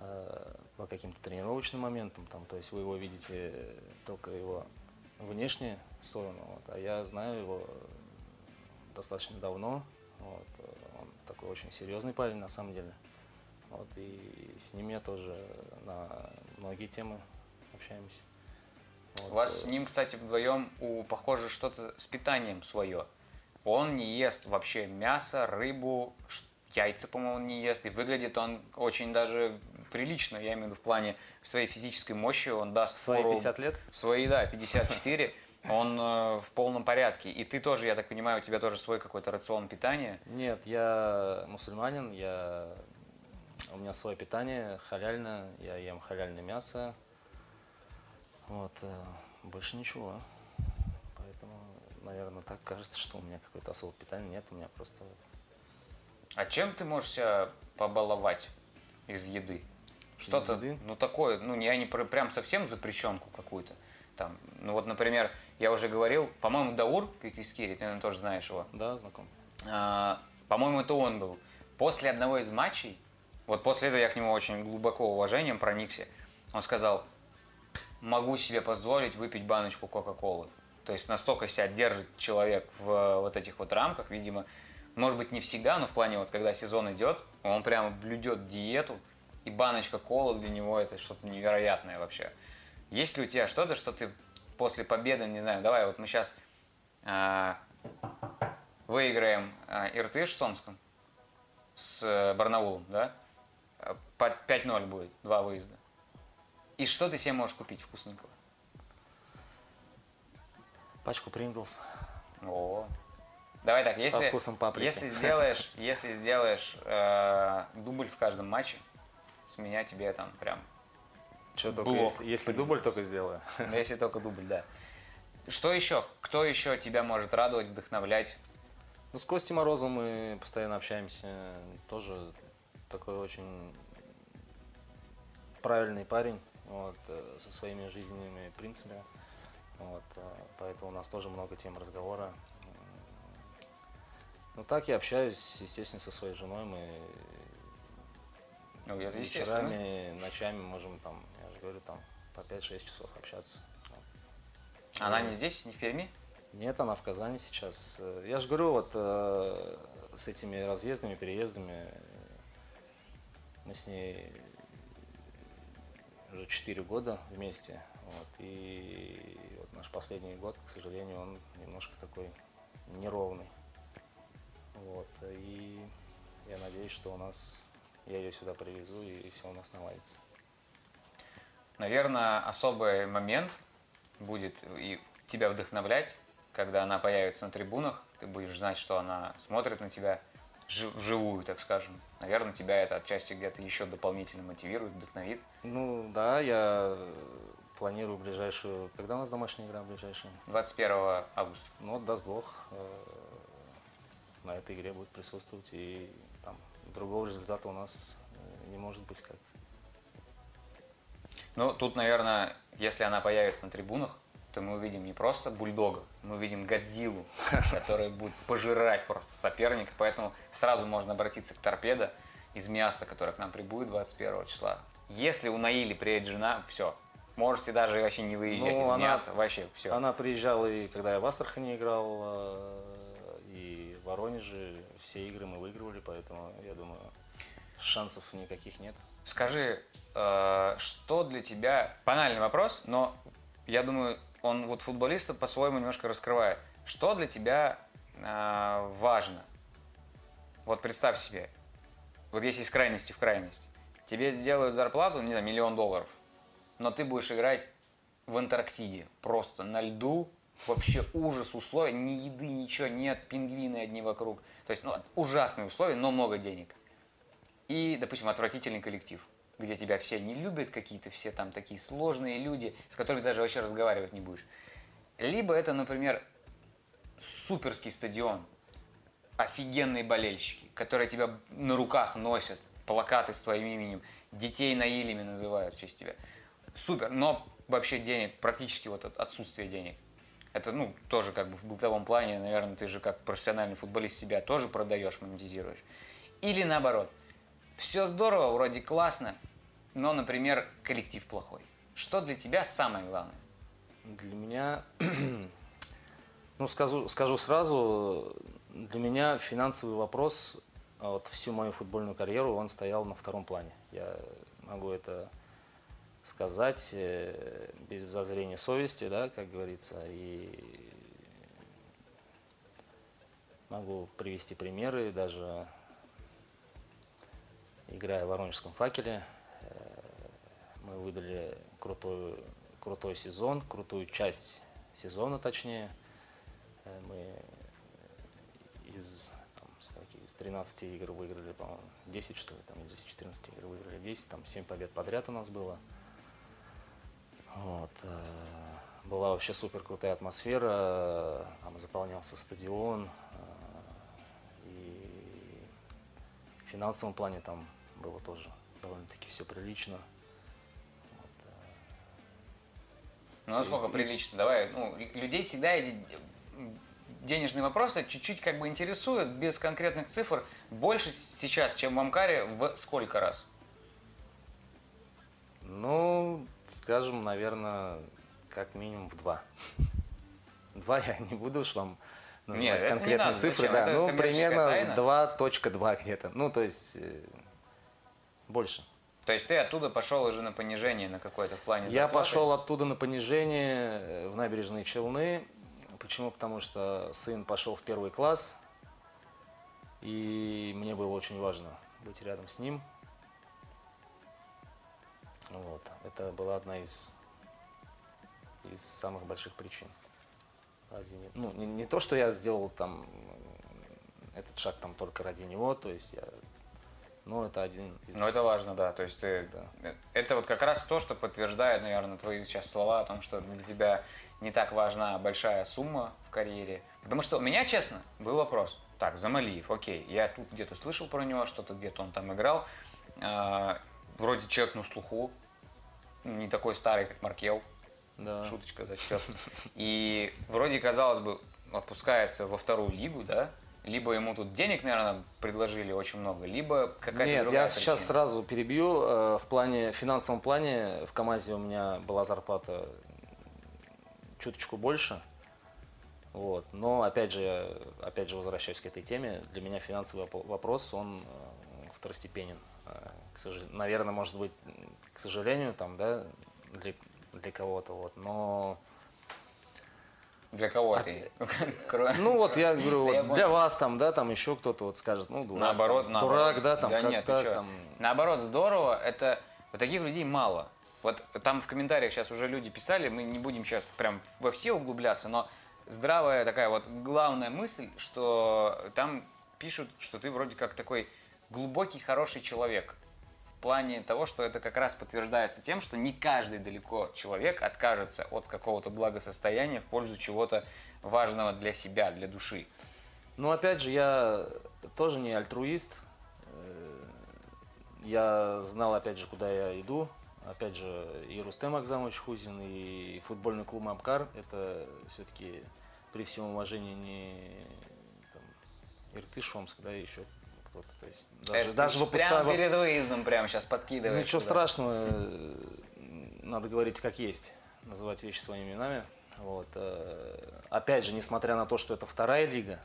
э, по каким-то тренировочным моментам. Там, то есть вы его видите только его внешнюю сторону, вот, а я знаю его достаточно давно. Вот. Он такой очень серьезный парень на самом деле. Вот, и с ним я тоже на многие темы общаемся. Вот. У вас с ним, кстати, вдвоем у, похоже что-то с питанием свое. Он не ест вообще мясо, рыбу, яйца, по-моему, не ест. И выглядит он очень даже прилично, я имею в виду в плане своей физической мощи. Он даст Свои фору, 50 лет? Свои, да, 54. <laughs> Он э, в полном порядке. И ты тоже, я так понимаю, у тебя тоже свой какой-то рацион питания? Нет, я мусульманин, я... у меня свое питание, халяльное, я ем халяльное мясо. Вот, э, больше ничего. Поэтому, наверное, так кажется, что у меня какое-то особое питание нет, у меня просто... А чем ты можешь себя побаловать из еды? Что-то, ну такое, ну я не прям совсем запрещенку какую-то. Там, ну вот, например, я уже говорил, по-моему, Даур Пиквискири, ты, наверное, тоже знаешь его. Да, знаком. А, по-моему, это он был. После одного из матчей, вот после этого я к нему очень глубоко уважением проникся, он сказал, могу себе позволить выпить баночку Кока-Колы. То есть настолько себя держит человек в вот этих вот рамках, видимо, может быть, не всегда, но в плане вот, когда сезон идет, он прямо блюдет диету, и баночка колы для него это что-то невероятное вообще. Есть ли у тебя что-то, что ты после победы, не знаю, давай вот мы сейчас э, выиграем э, Иртыш с Омском, с э, Барнаулом, да? По 5-0 будет, два выезда. И что ты себе можешь купить вкусненького? Пачку Принглс. О, давай так, если, Со вкусом паприки. если сделаешь, если сделаешь э, дубль в каждом матче, с меня тебе там прям что только блок. Если, если дубль только сделаю. <laughs> Ну, если только дубль, да. Что еще? Кто еще тебя может радовать, вдохновлять? Ну, с Костей Морозовым мы постоянно общаемся. Тоже такой очень правильный парень вот, э, со своими жизненными принципами. Вот, э, поэтому у нас тоже много тем разговора. Ну, так я общаюсь, естественно, со своей женой. Мы ну, вечерами, ночами можем там говорю, там по 5-6 часов общаться. Она не здесь, не в Перми? Нет, она в Казани сейчас. Я же говорю, вот э, с этими разъездами, переездами мы с ней уже 4 года вместе. Вот, и вот наш последний год, к сожалению, он немножко такой неровный. Вот, и я надеюсь, что у нас, я ее сюда привезу и все у нас наладится. Наверное, особый момент будет и тебя вдохновлять, когда она появится на трибунах, ты будешь знать, что она смотрит на тебя жи- вживую, так скажем. Наверное, тебя это отчасти где-то еще дополнительно мотивирует, вдохновит. Ну да, я планирую ближайшую, когда у нас домашняя игра ближайшая? 21 августа. Ну вот даст Бог, э, на этой игре будет присутствовать и там другого результата у нас э, не может быть как. Ну, тут, наверное, если она появится на трибунах, то мы увидим не просто бульдога, мы увидим Годзиллу, <laughs> который будет пожирать просто соперника. Поэтому сразу можно обратиться к торпедо из мяса, которая к нам прибудет 21 числа. Если у Наили приедет жена, все. Можете даже вообще не выезжать Ну, из она- мяса, вообще все. Она приезжала и когда я в Астрахани играл, э, и в Воронеже, все игры мы выигрывали, поэтому я думаю, шансов никаких нет. Скажи, э, что для тебя, банальный вопрос, но я думаю, он вот футболиста по-своему немножко раскрывает. Что для тебя э, важно? Вот представь себе, вот если из крайности в крайность, тебе сделают зарплату, не знаю, миллион долларов, но ты будешь играть в Антарктиде, просто на льду, вообще ужас условий, ни еды, ничего, нет, пингвины одни вокруг. То есть, ну, ужасные условия, но много денег и, допустим, отвратительный коллектив, где тебя все не любят, какие-то все там такие сложные люди, с которыми даже вообще разговаривать не будешь. Либо это, например, суперский стадион, офигенные болельщики, которые тебя на руках носят, плакаты с твоим именем, детей на Илями называют в честь тебя. Супер, но вообще денег, практически вот от- отсутствие денег. Это, ну, тоже как бы в бытовом плане, наверное, ты же как профессиональный футболист себя тоже продаешь, монетизируешь. Или наоборот, все здорово, вроде классно, но, например, коллектив плохой. Что для тебя самое главное? Для меня, <clears throat> ну скажу, скажу сразу, для меня финансовый вопрос, а вот всю мою футбольную карьеру, он стоял на втором плане. Я могу это сказать э, без зазрения совести, да, как говорится, и могу привести примеры, даже играя в Воронежском факеле, э, мы выдали крутой, крутой сезон, крутую часть сезона точнее. Э, Мы из, там, с каких- из 13 игр выиграли, по-моему, 10 что ли, там, из 14 игр выиграли 10, там 7 побед подряд у нас было. Вот. э, Была вообще супер крутая атмосфера, там заполнялся стадион. И в финансовом плане там было тоже довольно-таки все прилично. Вот, э, Ну, насколько прилично? Давай, ну, лю- людей всегда эти денежные вопросы чуть-чуть как бы интересуют, без конкретных цифр. Больше сейчас, чем в Амкаре, в сколько раз? Ну, скажем, наверное, как минимум в два. <laughs> Два я не буду уж вам называть Нет, не конкретные надо, цифры, зачем? да, Это ну примерно тайна. 2.2 где-то. Ну, то есть э, больше. То есть ты оттуда пошел уже на понижение на какое-то в плане Я зарплаты? пошел оттуда на понижение э, в набережные Челны. Почему? Потому что сын пошел в первый класс, и мне было очень важно быть рядом с ним. Вот. Это была одна из, из самых больших причин. Ради Ну, не, не то, что я сделал там э, этот шаг там только ради него, то есть я... Ну, это один из... Ну, это важно, да. То есть ты... Да. Это вот как раз то, что подтверждает, наверное, твои сейчас слова о том, что для тебя не так важна большая сумма в карьере. Потому что у меня, честно, был вопрос. Так, Замалиев, окей, я тут где-то слышал про него, что-то где-то он там играл. А, вроде человек на слуху, не такой старый, как Маркел. Да. Шуточка зачет. И вроде, казалось бы, отпускается во вторую лигу, да? Либо ему тут денег, наверное, предложили очень много, либо какая-то Нет, другая я сейчас причина. сразу перебью. Э, В плане, в финансовом плане в КАМАЗе у меня была зарплата чуточку больше. Вот. Но опять же, опять же возвращаюсь к этой теме. Для меня финансовый воп- вопрос, он э, второстепенен. Э, К сожалению, наверное, может быть, к сожалению, там, да, для, для кого-то, вот. Но Для кого А ты? Кроме- Ну вот я говорю, Да я вот для понял. вас там, да, там еще кто-то вот скажет, ну дурак. Наоборот, там, наоборот. Дурак, да, там да как нет, так, там. Наоборот, здорово. Это вот таких людей мало. Вот там в комментариях сейчас уже люди писали, мы не будем сейчас прям во все углубляться, но здравая такая вот главная мысль, что там пишут, что ты вроде как такой глубокий, хороший человек. Плане того, что это как раз подтверждается тем, что не каждый далеко человек откажется от какого-то благосостояния в пользу чего-то важного для себя, для души. Ну, опять же, я тоже не альтруист. Э, Я знал, опять же, куда я иду. Опять же, и Рустем Акзамович Хузин, и футбольный клуб Амкар. Это все-таки при всем уважении не там, Иртыш, Омск, да, еще кто-то. То есть даже, Это даже выпуска- прямо перед выездом прямо сейчас подкидываешь. Ничего туда. страшного, э, надо говорить как есть, называть вещи своими именами. Вот. э, Опять же, несмотря на то, что это вторая лига,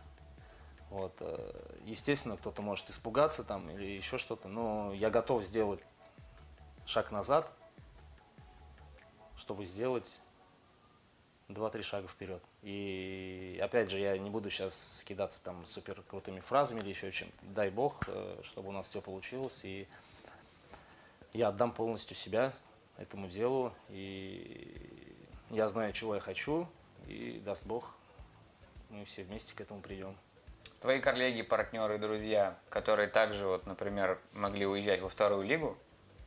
вот, э, естественно, кто-то может испугаться там или еще что-то, но я готов сделать шаг назад, чтобы сделать два-три шага вперед. И опять же, я не буду сейчас кидаться там супер крутыми фразами или еще чем-то. Дай бог, э, чтобы у нас все получилось. И я отдам полностью себя этому делу. И я знаю, чего я хочу. И даст бог, мы все вместе к этому придем. Твои коллеги, партнеры, друзья, которые также, вот, например, могли уезжать во вторую лигу,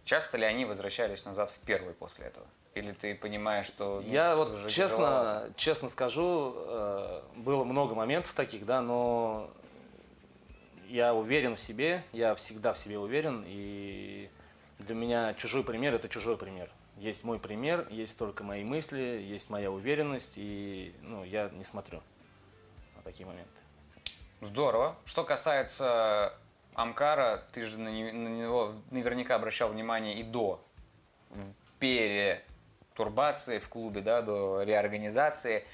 часто ли они возвращались назад в первую после этого? Или ты понимаешь, что... ну, Я вот тяжеловато? честно, честно скажу, э, было много моментов таких, да, но я уверен в себе, я всегда в себе уверен, и для меня чужой пример это чужой пример. Есть мой пример, есть только мои мысли, есть моя уверенность, и ну, я не смотрю на такие моменты. Здорово. Что касается Амкара, ты же на не- на него наверняка обращал внимание и до в перетурбации в клубе, да, до реорганизации.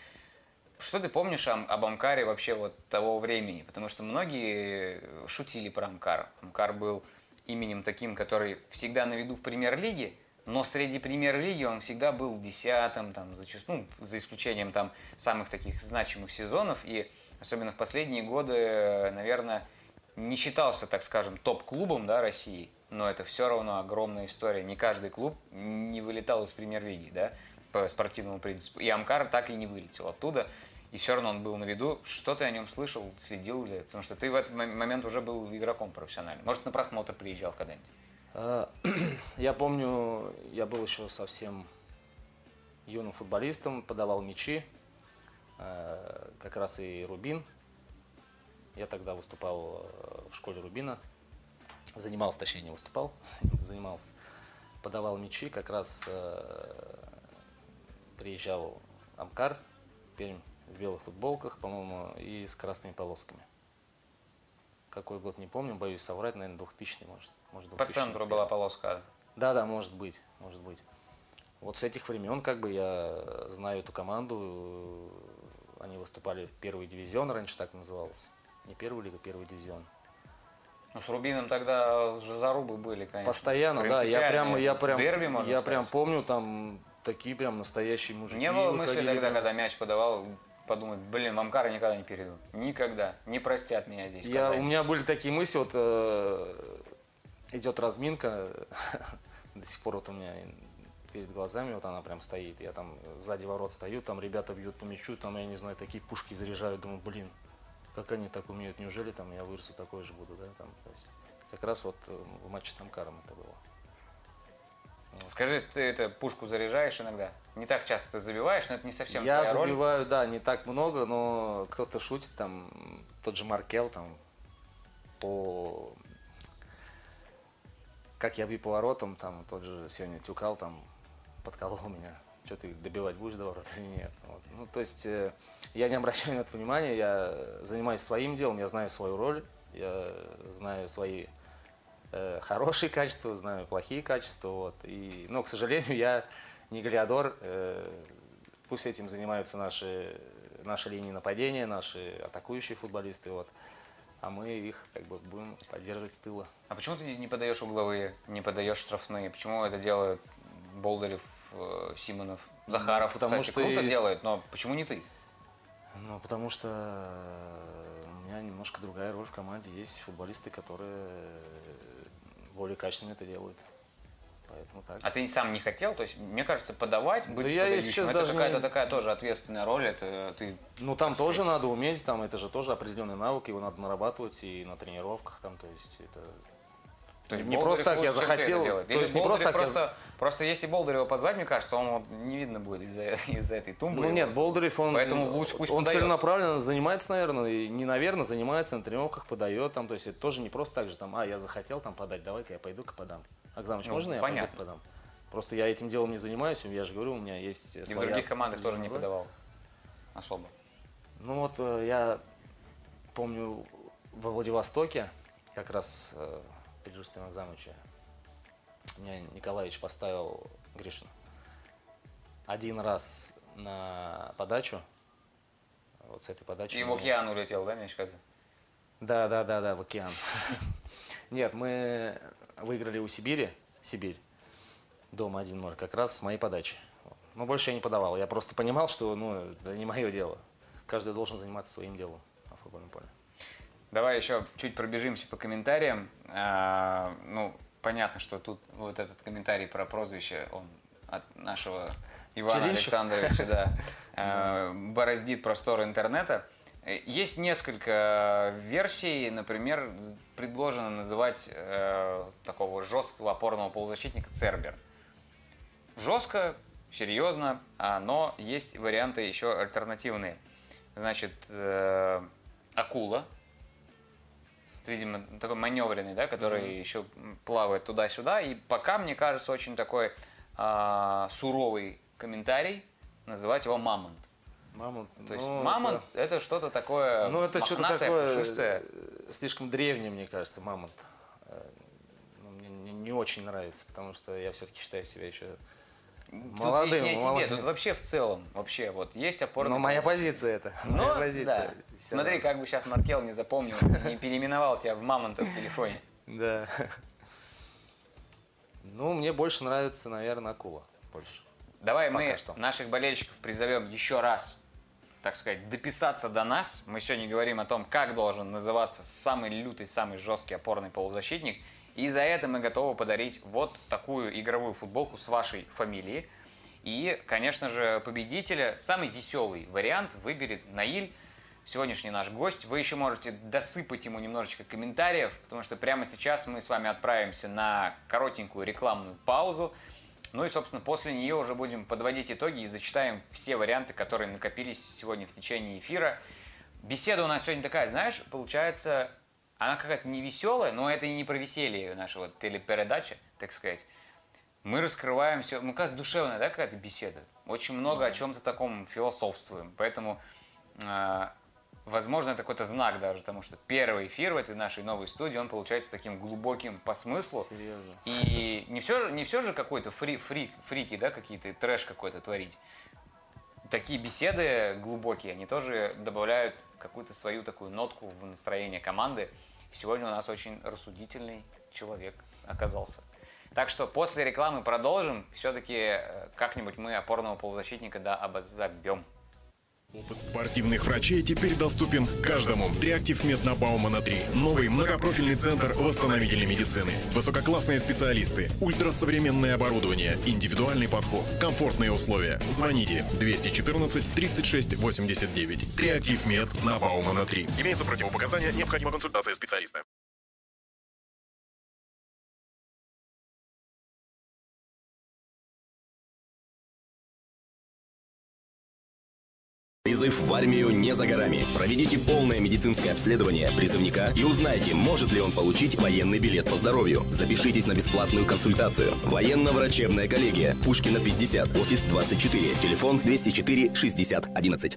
Что ты помнишь ам- об Амкаре вообще вот того времени? Потому что многие шутили про Амкар. Амкар был именем таким, который всегда на виду в премьер-лиге, но среди премьер-лиги он всегда был десятым, там, зачастую, ну, за исключением там самых таких значимых сезонов. И особенно в последние годы, наверное, не считался, так скажем, топ-клубом да, России, но это все равно огромная история. Не каждый клуб не вылетал из премьер-лиги, да, по спортивному принципу. И Амкар так и не вылетел оттуда. И все равно он был на виду. Что ты о нем слышал, следил ли? Потому что ты в этот мо- момент уже был игроком профессиональным. Может, на просмотр приезжал когда-нибудь? А, <clears throat> Я помню, я был еще совсем юным футболистом, подавал мячи, э, как раз и Рубин. Я тогда выступал э, в школе Рубина, занимался, точнее не выступал, <laughs> занимался, подавал мячи, как раз э, приезжал Амкар, Пермь, в белых футболках, по-моему, и с красными полосками. Какой год не помню, боюсь соврать, наверное, 2000 может. может По 2001. центру была полоска. Да, да, может быть, может быть. Вот с этих времен, как бы, я знаю эту команду. Они выступали в первый дивизион, раньше так назывался. Не первая лига, первый дивизион. Ну, с Рубином тогда же зарубы были, конечно. Постоянно, да. Я прям, я прям, Дерби, можно я сказать. прям помню, там такие прям настоящие мужики. Не было мысли тогда, прям. когда мяч подавал, подумать, блин, Мамкара никогда не перейду. Никогда. Не простят меня здесь. Я, Казани». у меня были такие мысли, вот э, идет разминка, <laughs> до сих пор вот у меня перед глазами вот она прям стоит, я там сзади ворот стою, там ребята бьют по мячу, там, я не знаю, такие пушки заряжают, думаю, блин, как они так умеют, неужели там я вырасту такой же буду, да, там, то есть, как раз вот э, в матче с Амкаром это было. Скажи, ты это пушку заряжаешь иногда? Не так часто ты забиваешь, но это не совсем Я твоя роль. забиваю, да, не так много, но кто-то шутит, там, тот же Маркел, там, по... Как я бью по воротам, там, тот же сегодня Тюкал, там, подколол меня. Что ты добивать будешь до ворот или нет? Вот. Ну, то есть, э, я не обращаю на это внимания, я занимаюсь своим делом, я знаю свою роль, я знаю свои э, хорошие качества, знаю плохие качества, вот. И, но, к сожалению, я не Галиадор. э, пусть этим занимаются наши, наши линии нападения, наши атакующие футболисты, вот. А мы их как бы будем поддерживать с тыла. А почему ты не подаешь угловые, не подаешь штрафные? Почему это делают Болдырев, Симонов, Захаров? потому Кстати, что круто и- делает, но почему не ты? Ну, потому что э, у меня немножко другая роль в команде. Есть футболисты, которые более качественно это делают. Поэтому так. А ты сам не хотел? То есть, мне кажется, подавать, быть Да я, если честно, даже какая-то не- такая тоже ответственная роль. Это ты Ну, там тоже сказать. надо уметь, там это же тоже определенный навык, его надо нарабатывать и на тренировках, там, то есть это... То есть не просто так я захотел, то есть не просто так я- просто, просто если Болдырева позвать, мне кажется, он вот не видно будет из-за из-за этой тумбы. Ну его. нет, Болдырев, он, Поэтому лучше пусть он подает. целенаправленно занимается, наверное, и не наверное, занимается на тренировках, подает там, то есть это тоже не просто так же, там, а, я захотел там подать, давай-ка я пойду-ка подам. Акзамыч, Ну, можно я понятно. пойду подам? Просто я этим делом не занимаюсь, я же говорю, у меня есть И в своя других командах тоже не подавал особо. Ну вот э, я помню во Владивостоке, как раз э, при Рустаме Акзамовиче, меня Николаевич поставил Гришин один раз на подачу, вот с этой подачи. И в океан улетел, да, мяч как-то? Да, да, да, да, в океан. <laughs> Нет, мы выиграли у Сибири, Сибирь, дома 1-0, как раз с моей подачи. Но больше я не подавал. Я просто понимал, что ну, это не мое дело. Каждый должен заниматься своим делом на футбольном поле. Давай еще чуть пробежимся по комментариям. А, ну, понятно, что тут вот этот комментарий про прозвище, он от нашего Ивана Челищев. Александровича, да, <laughs> а, бороздит простор интернета. Э, Есть несколько версий, например, предложено называть э, такого жесткого опорного полузащитника Цербер. Жестко, серьезно, а, но есть варианты еще альтернативные. Значит, э, акула, видимо, такой маневренный, да, который еще плавает туда-сюда. И пока, мне кажется, очень такой а, суровый комментарий называть его мамонт. Мамонт. То есть ну, мамонт это, что-то такое Ну, это что-то такое пушистое. э, слишком древнее, мне кажется, мамонт. Э, ну, мне не, не очень нравится, потому что я все-таки считаю себя еще Тут молодым. не о тебе, молодым. тут вообще в целом, вообще, вот есть опорный Но моя пункт. позиция это. Но, моя позиция. да. Смотри, как бы сейчас Маркел не запомнил, не переименовал тебя в мамонта в телефоне. Да. Ну, мне больше нравится, наверное, акула. Больше. Давай Пока мы что. наших болельщиков призовем еще раз, так сказать, дописаться до нас. Мы сегодня говорим о том, как должен называться самый лютый, самый жесткий опорный полузащитник. И за это мы готовы подарить вот такую игровую футболку с вашей фамилией. И, конечно же, победителя, самый веселый вариант выберет Наиль, сегодняшний наш гость. Вы еще можете досыпать ему немножечко комментариев, потому что прямо сейчас мы с вами отправимся на коротенькую рекламную паузу. Ну и, собственно, после нее уже будем подводить итоги и зачитаем все варианты, которые накопились сегодня в течение эфира. Беседа у нас сегодня такая, знаешь, получается, она какая-то не веселая, но это и не про веселье нашего телепередачи, так сказать. Мы раскрываем все, ну, как душевная, да, какая-то беседа. Очень много о чем-то таком философствуем. Поэтому, э, возможно, это какой-то знак даже, потому что первый эфир в этой нашей новой студии, он получается таким глубоким по смыслу. Серьезно. И не все, не все же какой-то фри, фрик, фрики, да, какие-то трэш какой-то творить. Такие беседы глубокие, они тоже добавляют какую-то свою такую нотку в настроение команды. Сегодня у нас очень рассудительный человек оказался. Так что после рекламы продолжим. Все-таки как-нибудь мы опорного полузащитника да, обозовем. Опыт спортивных врачей теперь доступен каждому. Триактив Мед на Баумана 3. Новый многопрофильный центр восстановительной медицины. Высококлассные специалисты, ультрасовременное оборудование, индивидуальный подход, комфортные условия. Звоните 214 36 89. Триактив Мед на Баумана 3. Имеются противопоказания, необходима консультация специалиста. Призыв в армию не за горами. Проведите полное медицинское обследование призывника и узнайте, может ли он получить военный билет по здоровью. Запишитесь на бесплатную консультацию. Военно-врачебная коллегия. Пушкина 50, офис 24. Телефон 204 60 11.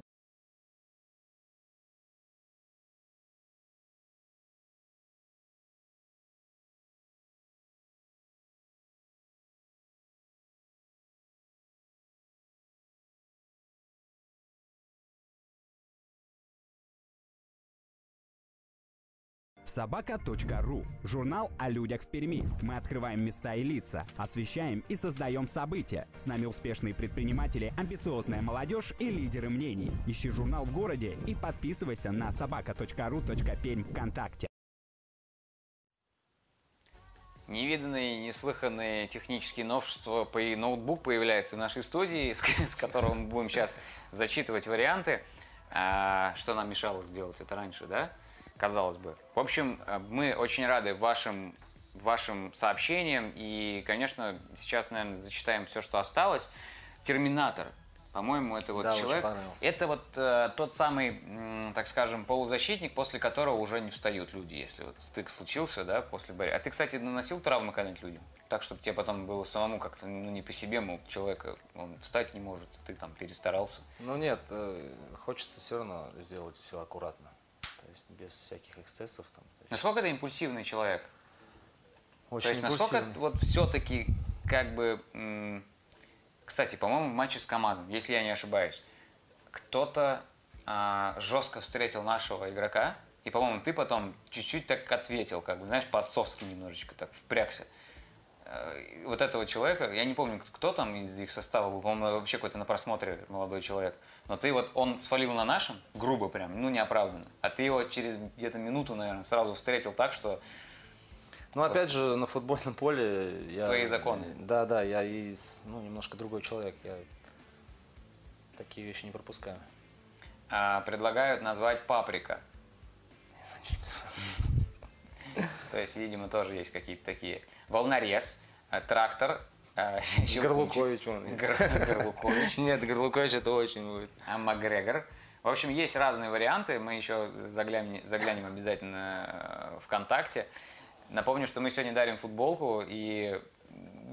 Собака.ру. Журнал о людях в Перми. Мы открываем места и лица, освещаем и создаем события. С нами успешные предприниматели, амбициозная молодежь и лидеры мнений. Ищи журнал в городе и подписывайся на собака.ру.пермь ВКонтакте. Невиданные, неслыханные технические новшества, по и ноутбук появляется в нашей студии, <laughs> с, с которого мы будем сейчас зачитывать варианты. А, что нам мешало сделать это раньше, да? Казалось бы. В общем, э, мы очень рады вашим, вашим сообщениям. И, конечно, сейчас, наверное, зачитаем все, что осталось. Терминатор. По-моему, это вот Да, человек. Это вот э, тот самый, м, так скажем, полузащитник, после которого уже не встают люди, если вот стык случился, да, после борьбы. А ты, кстати, наносил травмы когда-нибудь людям? Так, чтобы тебе потом было самому как-то, ну, не по себе, мол, человека, он встать не может, ты там перестарался. Ну нет, э, хочется все равно сделать все аккуратно. Без всяких эксцессов. Там, Насколько ты импульсивный человек? очень То есть насколько вот все-таки как бы... Кстати, по-моему, в матче с КамАЗом, если я не ошибаюсь, кто-то а, жестко встретил нашего игрока, и, по-моему, ты потом чуть-чуть так ответил, как бы, знаешь, по-отцовски немножечко так впрягся. Э, Вот этого человека, я не помню, кто там из их состава был, по-моему, вообще какой-то на просмотре молодой человек. Но ты вот, он свалил на нашем, грубо прям, ну, неоправданно. А ты его через где-то минуту, наверное, сразу встретил так, что Ну, опять же, на футбольном поле я... Свои законы. Да, да, я из, ну, немножко другой человек. Я такие вещи не пропускаю. а, предлагают назвать паприка. <laughs> То есть, видимо, тоже есть какие-то такие. Волнорез, э, трактор, э, <laughs> Горлукович он. Гор- Горлукович, <laughs> Нет, Горлукович это очень будет. а Макгрегор. В общем, есть разные варианты. Мы еще заглянем, заглянем обязательно э, ВКонтакте. Напомню, что мы сегодня дарим футболку и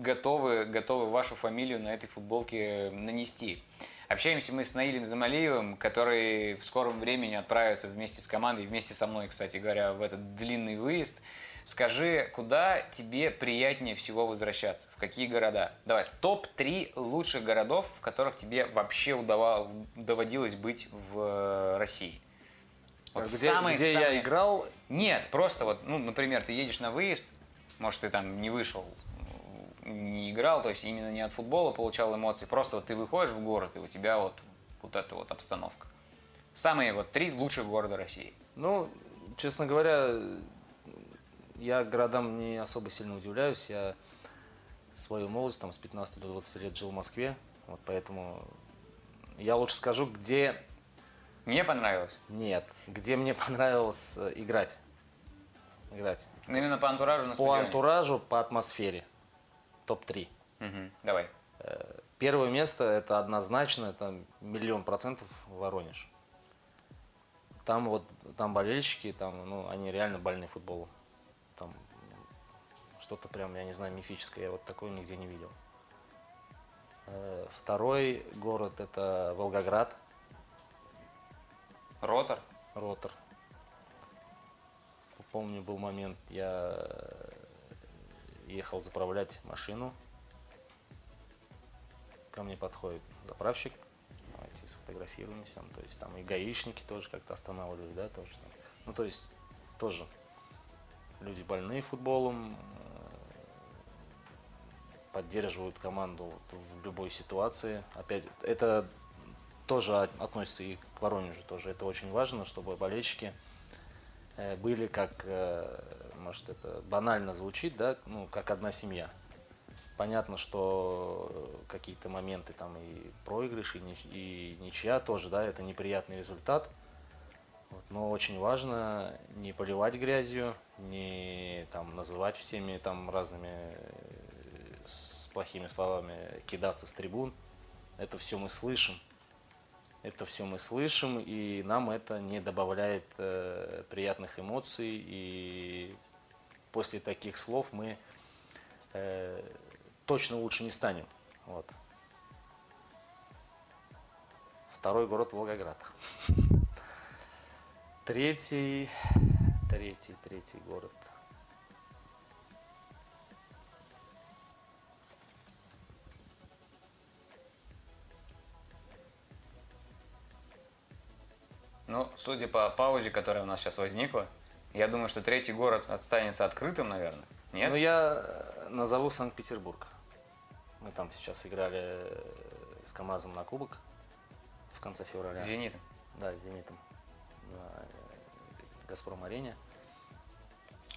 готовы, готовы вашу фамилию на этой футболке нанести. Общаемся мы с Наилем Замалиевым, который в скором времени отправится вместе с командой, вместе со мной, кстати говоря, в этот длинный выезд. Скажи, куда тебе приятнее всего возвращаться? В какие города? Давай, топ-3 лучших городов, в которых тебе вообще удава- доводилось быть в э, России. Вот где самые- где самые- я играл, нет, просто вот, ну, например, ты едешь на выезд, может, ты там не вышел, не играл, то есть именно не от футбола получал эмоции, просто вот ты выходишь в город, и у тебя вот, вот эта вот обстановка. Самые вот три лучших города России. Ну, честно говоря, я городам не особо сильно удивляюсь. Я свою молодость, там, с 15 до 20 лет жил в Москве. Вот поэтому я лучше скажу, где Мне понравилось. нет, где мне <laughs> понравилось э, играть. Играть. Ну, Именно по антуражу на По стадионе. антуражу, по атмосфере. Топ-3. Мгм, Давай. Первое место это однозначно, это миллион процентов Воронеж. Там вот, там болельщики, там, ну, они реально больны футболом. Что-то прям, я не знаю, мифическое, я вот такое нигде не видел. Э, Второй город это Волгоград, Ротор. Ротор. Помню, был момент, я э, ехал заправлять машину. Ко мне подходит заправщик. Давайте сфотографируемся. Там, то есть там и гаишники тоже как-то останавливали, да, тоже там. Ну, то есть тоже люди больные футболом, поддерживают команду в любой ситуации. Опять, это тоже от- относится и к Воронежу тоже. Это очень важно, чтобы болельщики э, были как, э, может это банально звучит, да, ну как одна семья. Понятно, что какие-то моменты там и проигрыш, и, нич- и ничья тоже, да, это неприятный результат. Вот, но очень важно не поливать грязью, не там называть всеми там разными с плохими словами, кидаться с трибун. Это все мы слышим. Это все мы слышим, и нам это не добавляет э, приятных эмоций. И после таких слов мы э, точно лучше не станем. Вот. Второй город Волгоград. <laughs> Третий, третий, третий город. Ну, судя по паузе, которая у нас сейчас возникла, Я думаю, что третий город останется открытым, наверное. Нет? Ну, я э, назову Санкт-Петербург. Мы там сейчас играли э, с КамАЗом на кубок в конце февраля. Зенит. Да, с Зенитом на э, Газпром-арене.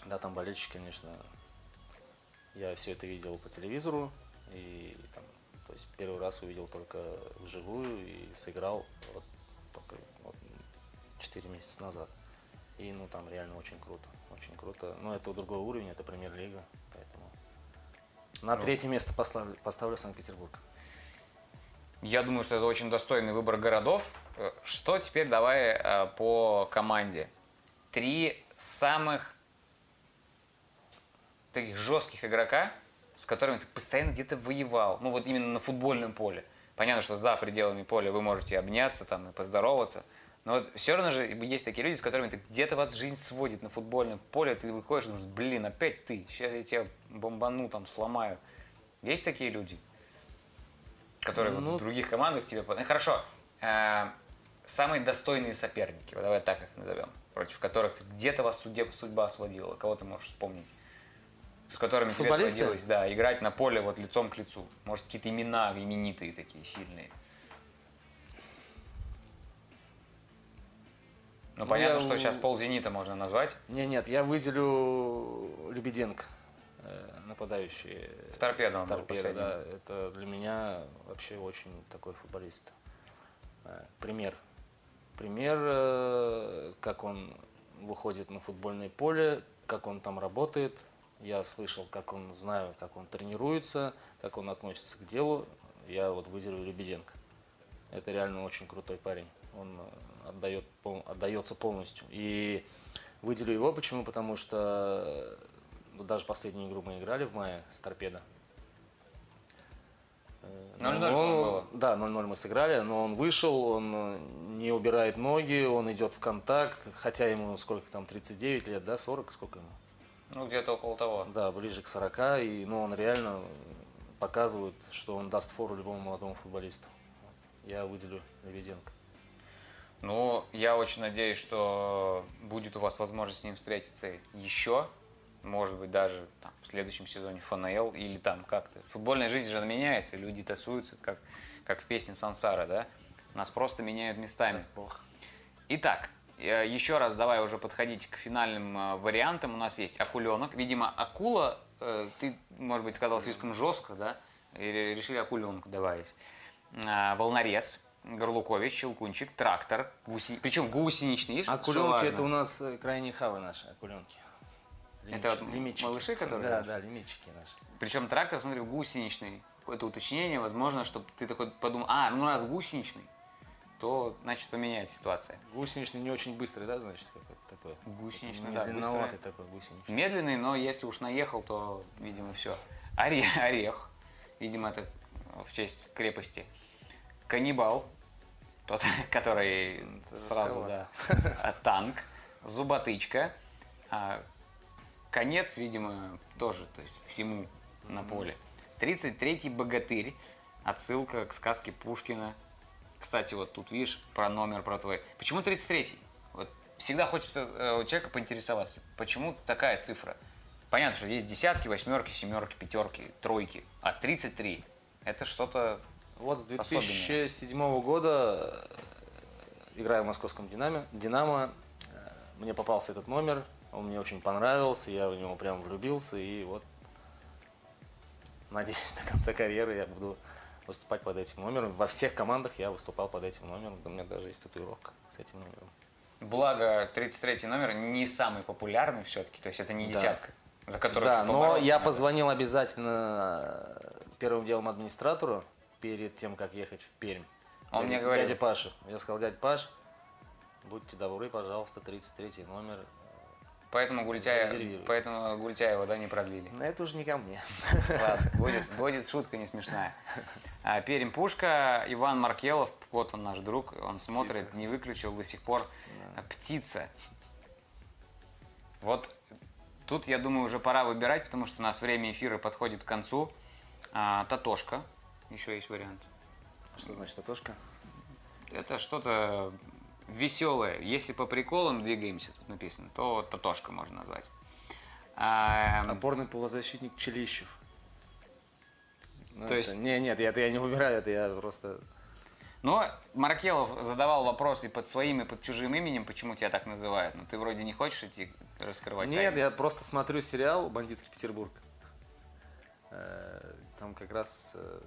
Да, там болельщики, конечно, я все это видел по телевизору, и там, то есть первый раз увидел только вживую и сыграл вот только 4 месяца назад. И ну там реально очень круто, очень круто. Но это другой уровень, это премьер-лига, поэтому на Ну. третье место поставлю, поставлю Санкт-Петербург. Я думаю, что это очень достойный выбор городов. Э, Что теперь давай э, по команде? Три самых таких жестких игрока, с которыми ты постоянно где-то воевал. Ну вот именно на футбольном поле. Понятно, что за пределами поля вы можете обняться там и поздороваться. Но вот все равно же есть такие люди, с которыми ты где-то вас жизнь сводит на футбольном поле, ты выходишь и думаешь, блин, опять ты, сейчас я тебя бомбану, там, сломаю. Есть такие люди? которые вот Ну, в других командах тебе... Ну, Хорошо, э, самые достойные соперники, вот давай так их назовем, против которых ты где-то вас судеб, судьба сводила, кого ты можешь вспомнить? С которыми тебе доводилось, да, играть на поле вот лицом к лицу. Может, какие-то имена именитые такие, сильные. Ну, понятно, я что сейчас пол «Зенита» можно назвать. Не, нет, я выделю Лебеденко, э, нападающий. В «Торпедо» он В «Торпедо», да. Это для меня вообще очень такой футболист. Э, Пример. Пример, э, как он выходит на футбольное поле, как он там работает. Я слышал, как он, знаю, как он тренируется, как он относится к делу. Я вот выделю Лебеденко. Это реально очень крутой парень. Он э, отдает, отдается полностью. И выделю его почему? Потому что э, ну, даже последнюю игру мы играли в мае с торпедо. Э, 0:0, ну, по-моему, было. Да, 0-0 мы сыграли, но он вышел, он э, не убирает ноги, он идет в контакт, хотя ему сколько там, 39 лет, да, 40, сколько ему? Ну, где-то около того. Да, ближе к 40, и, ну, он реально показывает, что он даст фору любому молодому футболисту. Я выделю Лебеденко. Ну, я очень надеюсь, что будет у вас возможность с ним встретиться еще. Может быть, даже там, в следующем сезоне ФНЛ или там как-то. Футбольная жизнь же меняется, люди тасуются, как, как в песне Сансара, да? Нас просто меняют местами. Итак, э, еще раз давай уже подходить к финальным э, вариантам. У нас есть акуленок. Видимо, акула, э, ты, может быть, сказал слишком жестко, да? Или решили акуленку добавить. Волнорез, Горлукович, Щелкунчик, Трактор, гуси... причем гусеничный, видишь? Акуленки это у нас э, крайние хавы наши, акуленки. Это вот малыши, которые Да, наши? да, лимитчики наши. Причем трактор, смотри, гусеничный. Это уточнение, возможно, чтобы ты такой подумал, а, ну раз гусеничный, то, значит, поменяется ситуация. Гусеничный не очень быстрый, да, значит, какой-то такой? Гусеничный, да, быстрый. такой гусеничный. Медленный, но если уж наехал, то, видимо, все. Орех, <laughs> орех. Видимо, это в честь крепости. Каннибал. Тот, <laughs> который сразу, да. <laughs> Танк. Зуботычка. А, Конец, видимо, тоже, то есть всему на поле. 33-й богатырь. Отсылка к сказке Пушкина. Кстати, вот тут видишь про номер, про твой. Почему 33-й? Вот всегда хочется э, у человека поинтересоваться, почему такая цифра? Понятно, что есть десятки, восьмерки, семерки, пятерки, тройки, а 33 это что-то Вот с Особенное. 2007 года, э, играя в московском «Динамо», «Динамо», э, мне попался этот номер, он мне очень понравился, я в него прям влюбился, и вот, надеюсь, до конца карьеры я буду выступать под этим номером. Во всех командах я выступал под этим номером, у меня даже есть татуировка с этим номером. Благо, 33 номер не самый популярный все-таки, то есть это не Да. десятка, за которую Да, но я надо. позвонил обязательно э, первым делом администратору перед тем, как ехать в Пермь. Он Дяде- мне говорил. Дядя Паша. Я сказал, дядя Паш, будьте добры, пожалуйста, 33 номер. Поэтому Гультяева, поэтому Гультяева, да, не продлили. Но это уже не ко мне. Ладно, <laughs> будет, будет шутка не смешная. А, Пермь Пушка, Иван Маркелов, вот он наш друг, он смотрит, Птица. не выключил до сих пор. А, Птица. Вот тут, я думаю, уже пора выбирать, потому что у нас время эфира подходит к концу. А, Татошка, еще есть вариант. Что значит Татошка? Это что-то веселое. Если по приколам двигаемся, тут написано, то Татошка можно назвать. А, Опорный полузащитник Челищев. Ну, То это- есть- Не, нет, это я не выбираю, это я просто... Но Маркелов задавал вопрос и под своим, и под чужим именем, почему тебя так называют. Ну, ты вроде не хочешь идти раскрывать Нет, тайны? я просто смотрю сериал «Бандитский Петербург». Там как раз э,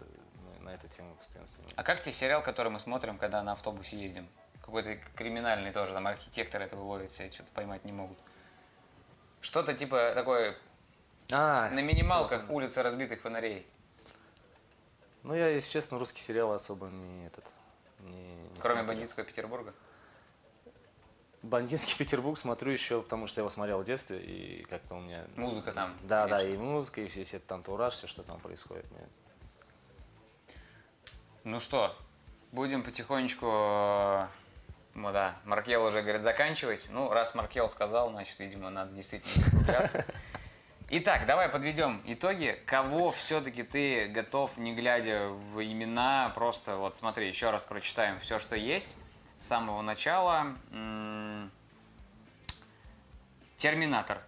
ну, на эту тему постоянно снимают. А как тебе сериал, который мы смотрим, когда на автобусе ездим? Какой-то криминальный тоже, там архитектор этого ловит, себя что-то поймать не могут. Что-то типа такое А, на минималках всё. улица разбитых фонарей. Ну, я, если честно, русский сериал особо не этот... Не, не Кроме смотрю. бандитского Петербурга. Бандитский Петербург смотрю еще, потому что я его смотрел в детстве, и как-то у меня... Музыка там, Да, да, конечно. и музыка, и весь этот антураж, все, что там происходит. мне- Ну что, будем потихонечку... э, Ну да, Маркел уже говорит заканчивать. Ну, раз Маркел сказал, значит, видимо, надо действительно закругляться. Итак, давай подведем итоги. Кого все-таки ты готов, не глядя в имена, просто вот смотри, еще раз прочитаем все, что есть с самого начала. Терминатор,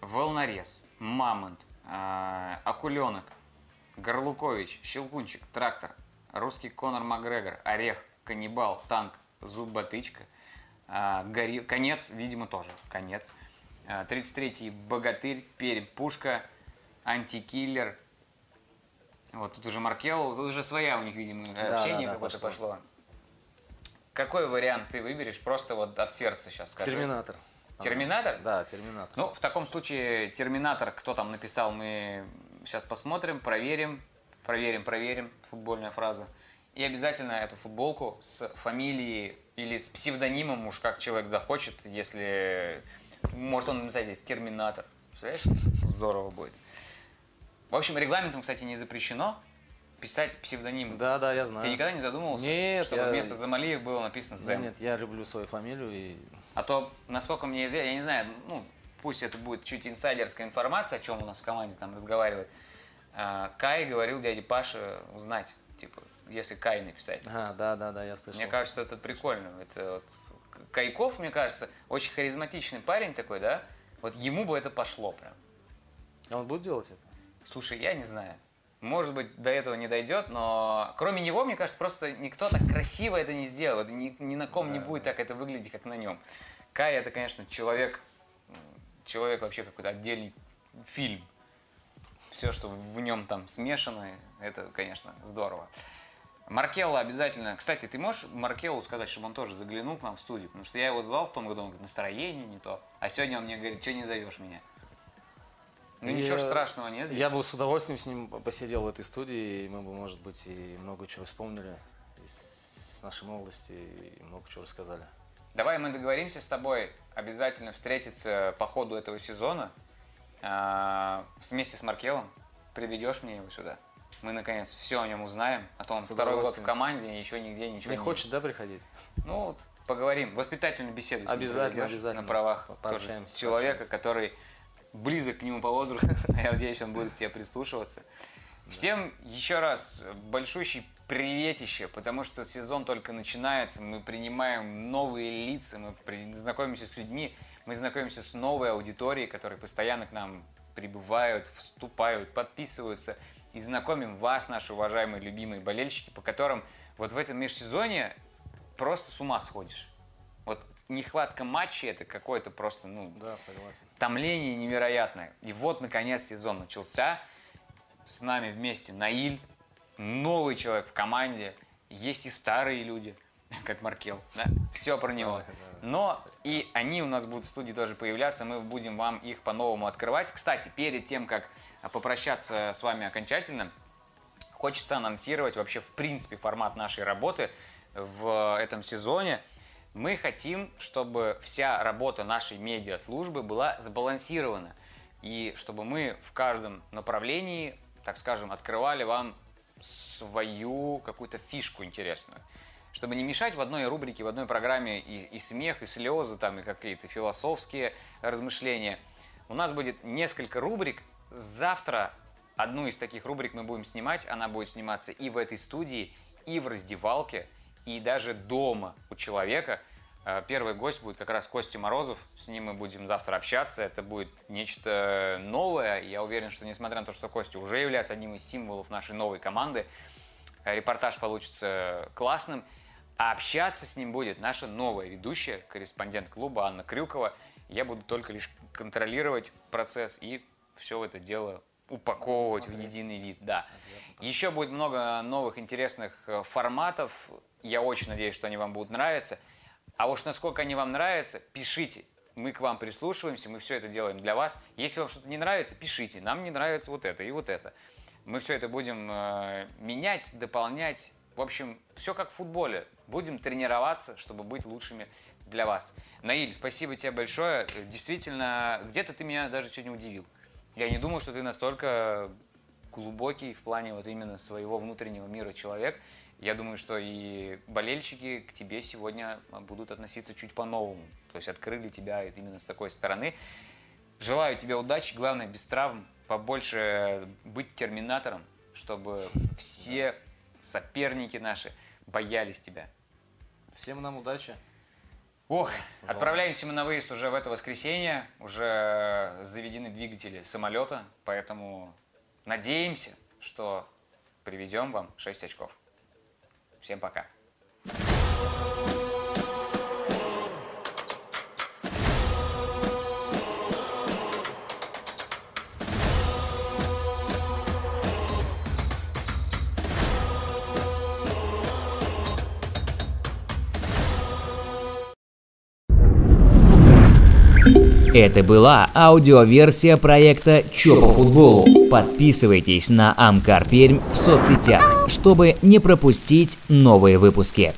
Волнорез, Мамонт, э, Акуленок, Горлукович, Щелкунчик, Трактор, Русский Конор Макгрегор, Орех, Каннибал, Танк, Зуб-Батычка, а, Гори- Конец, видимо, тоже Конец, А, 33-й Богатырь, Пермь, Пушка, Антикиллер, вот тут уже Маркел, тут уже своя у них, видимо, Да, общение да, да, какое-то пошло. пошло. Какой вариант ты выберешь? Просто вот от сердца сейчас скажи. Терминатор. Терминатор? Да, Терминатор. Ну, в таком случае Терминатор, кто там написал, мы сейчас посмотрим, проверим, проверим, проверим, футбольная фраза. И обязательно эту футболку с фамилией или с псевдонимом, уж как человек захочет, если... Может он написать здесь Терминатор. Представляешь? Здорово будет. В общем, регламентом, кстати, не запрещено писать псевдонимы. Да, да, я знаю. Ты никогда не задумывался, Нет, чтобы я- вместо Замалиев было написано Зэм? Нет, я люблю свою фамилию и... А то, насколько мне известно, я не знаю, ну, пусть это будет чуть инсайдерская информация, о чем у нас в команде там разговаривают. А, Кай говорил дяде Паше узнать, типа, если Кай написать. А, да, да, да, я слышал. Мне кажется, это прикольно. Это вот Кайков, мне кажется, очень харизматичный парень такой, да? Вот ему бы это пошло прям. А он будет делать это? Слушай, я не знаю. Может быть, до этого не дойдет, но кроме него, мне кажется, просто никто так красиво это не сделал. Это ни, ни на ком не Да, будет так это выглядеть, как на нем. Кай это, конечно, человек, человек вообще какой-то отдельный фильм. Все, что в нем там смешано, это, конечно, здорово. Маркелла обязательно. Кстати, ты можешь Маркеллу сказать, чтобы он тоже заглянул к нам в студию? Потому что я его звал в том году, он говорит, настроение не то. А сегодня он мне говорит, что не зовешь меня? Ну ничего страшного нет. Я бы с удовольствием с ним посидел в этой студии, и мы бы, может быть, и много чего вспомнили из нашей молодости, и много чего рассказали. Давай мы договоримся с тобой обязательно встретиться по ходу этого сезона а, вместе с Маркелом. Приведешь мне его сюда. Мы наконец все о нем узнаем. А то он С второй год в команде и еще нигде ничего Не не хочет, да, приходить? Ну вот, поговорим. Воспитательную беседу. Обязательно, обязательно. На правах тоже Пообщаемся, человека, пообщаемся. который близок к нему по возрасту. <laughs> Я надеюсь, он будет к тебе прислушиваться. Всем еще раз большущий приветище, потому что сезон только начинается, мы принимаем новые лица, мы знакомимся с людьми, мы знакомимся с новой аудиторией, которые постоянно к нам прибывают, вступают, подписываются и знакомим вас, наши уважаемые любимые болельщики, по которым вот в этом межсезонье просто с ума сходишь. Нехватка матчей это какое-то просто, ну, Да, согласен. томление невероятное. И вот, наконец, сезон начался. С нами вместе Наиль, новый человек в команде. Есть и старые люди, <laughs> как Маркел. Да? Все про него. Но и они у нас будут в студии тоже появляться. Мы будем вам их по-новому открывать. Кстати, перед тем, как а, попрощаться с вами окончательно, хочется анонсировать вообще в принципе формат нашей работы в этом сезоне. Мы хотим, чтобы вся работа нашей медиаслужбы была сбалансирована. И чтобы мы в каждом направлении, так скажем, открывали вам свою какую-то фишку интересную. Чтобы не мешать в одной рубрике, в одной программе и, и смех, и слезы, там, и какие-то философские размышления. У нас будет несколько рубрик. Завтра одну из таких рубрик мы будем снимать. Она будет сниматься и в этой студии, и в раздевалке, и даже дома у человека. Э, первый гость будет как раз Костя Морозов. С ним мы будем завтра общаться. Это будет нечто новое. Я уверен, что несмотря на то, что Костя уже является одним из символов нашей новой команды, репортаж получится классным. А общаться с ним будет наша новая ведущая, корреспондент клуба Анна Крюкова. Я буду только лишь контролировать процесс и все это дело упаковывать в единый вид. Да. Еще будет много новых интересных э, форматов. Я очень надеюсь, что они вам будут нравиться. А уж насколько они вам нравятся, пишите. Мы к вам прислушиваемся, мы все это делаем для вас. Если вам что-то не нравится, пишите. Нам не нравится вот это и вот это. Мы все это будем э, менять, дополнять. В общем, все как в футболе. Будем тренироваться, чтобы быть лучшими для вас. Наиль, спасибо тебе большое. Действительно, где-то ты меня даже чуть не удивил. Я не думал, что ты настолько глубокий в плане вот именно своего внутреннего мира человек. Я думаю, что и болельщики к тебе сегодня будут относиться чуть по-новому. То есть открыли тебя именно с такой стороны. Желаю тебе удачи, главное без травм, побольше быть терминатором, чтобы все соперники наши боялись тебя. Всем нам удачи. Ох, отправляемся мы на выезд уже в это воскресенье. Уже заведены двигатели самолета, поэтому надеемся, что привезем вам 6 очков. Всем пока. Это была аудиоверсия проекта «Чё по футболу». Подписывайтесь на Амкар Пермь в соцсетях, чтобы не пропустить новые выпуски.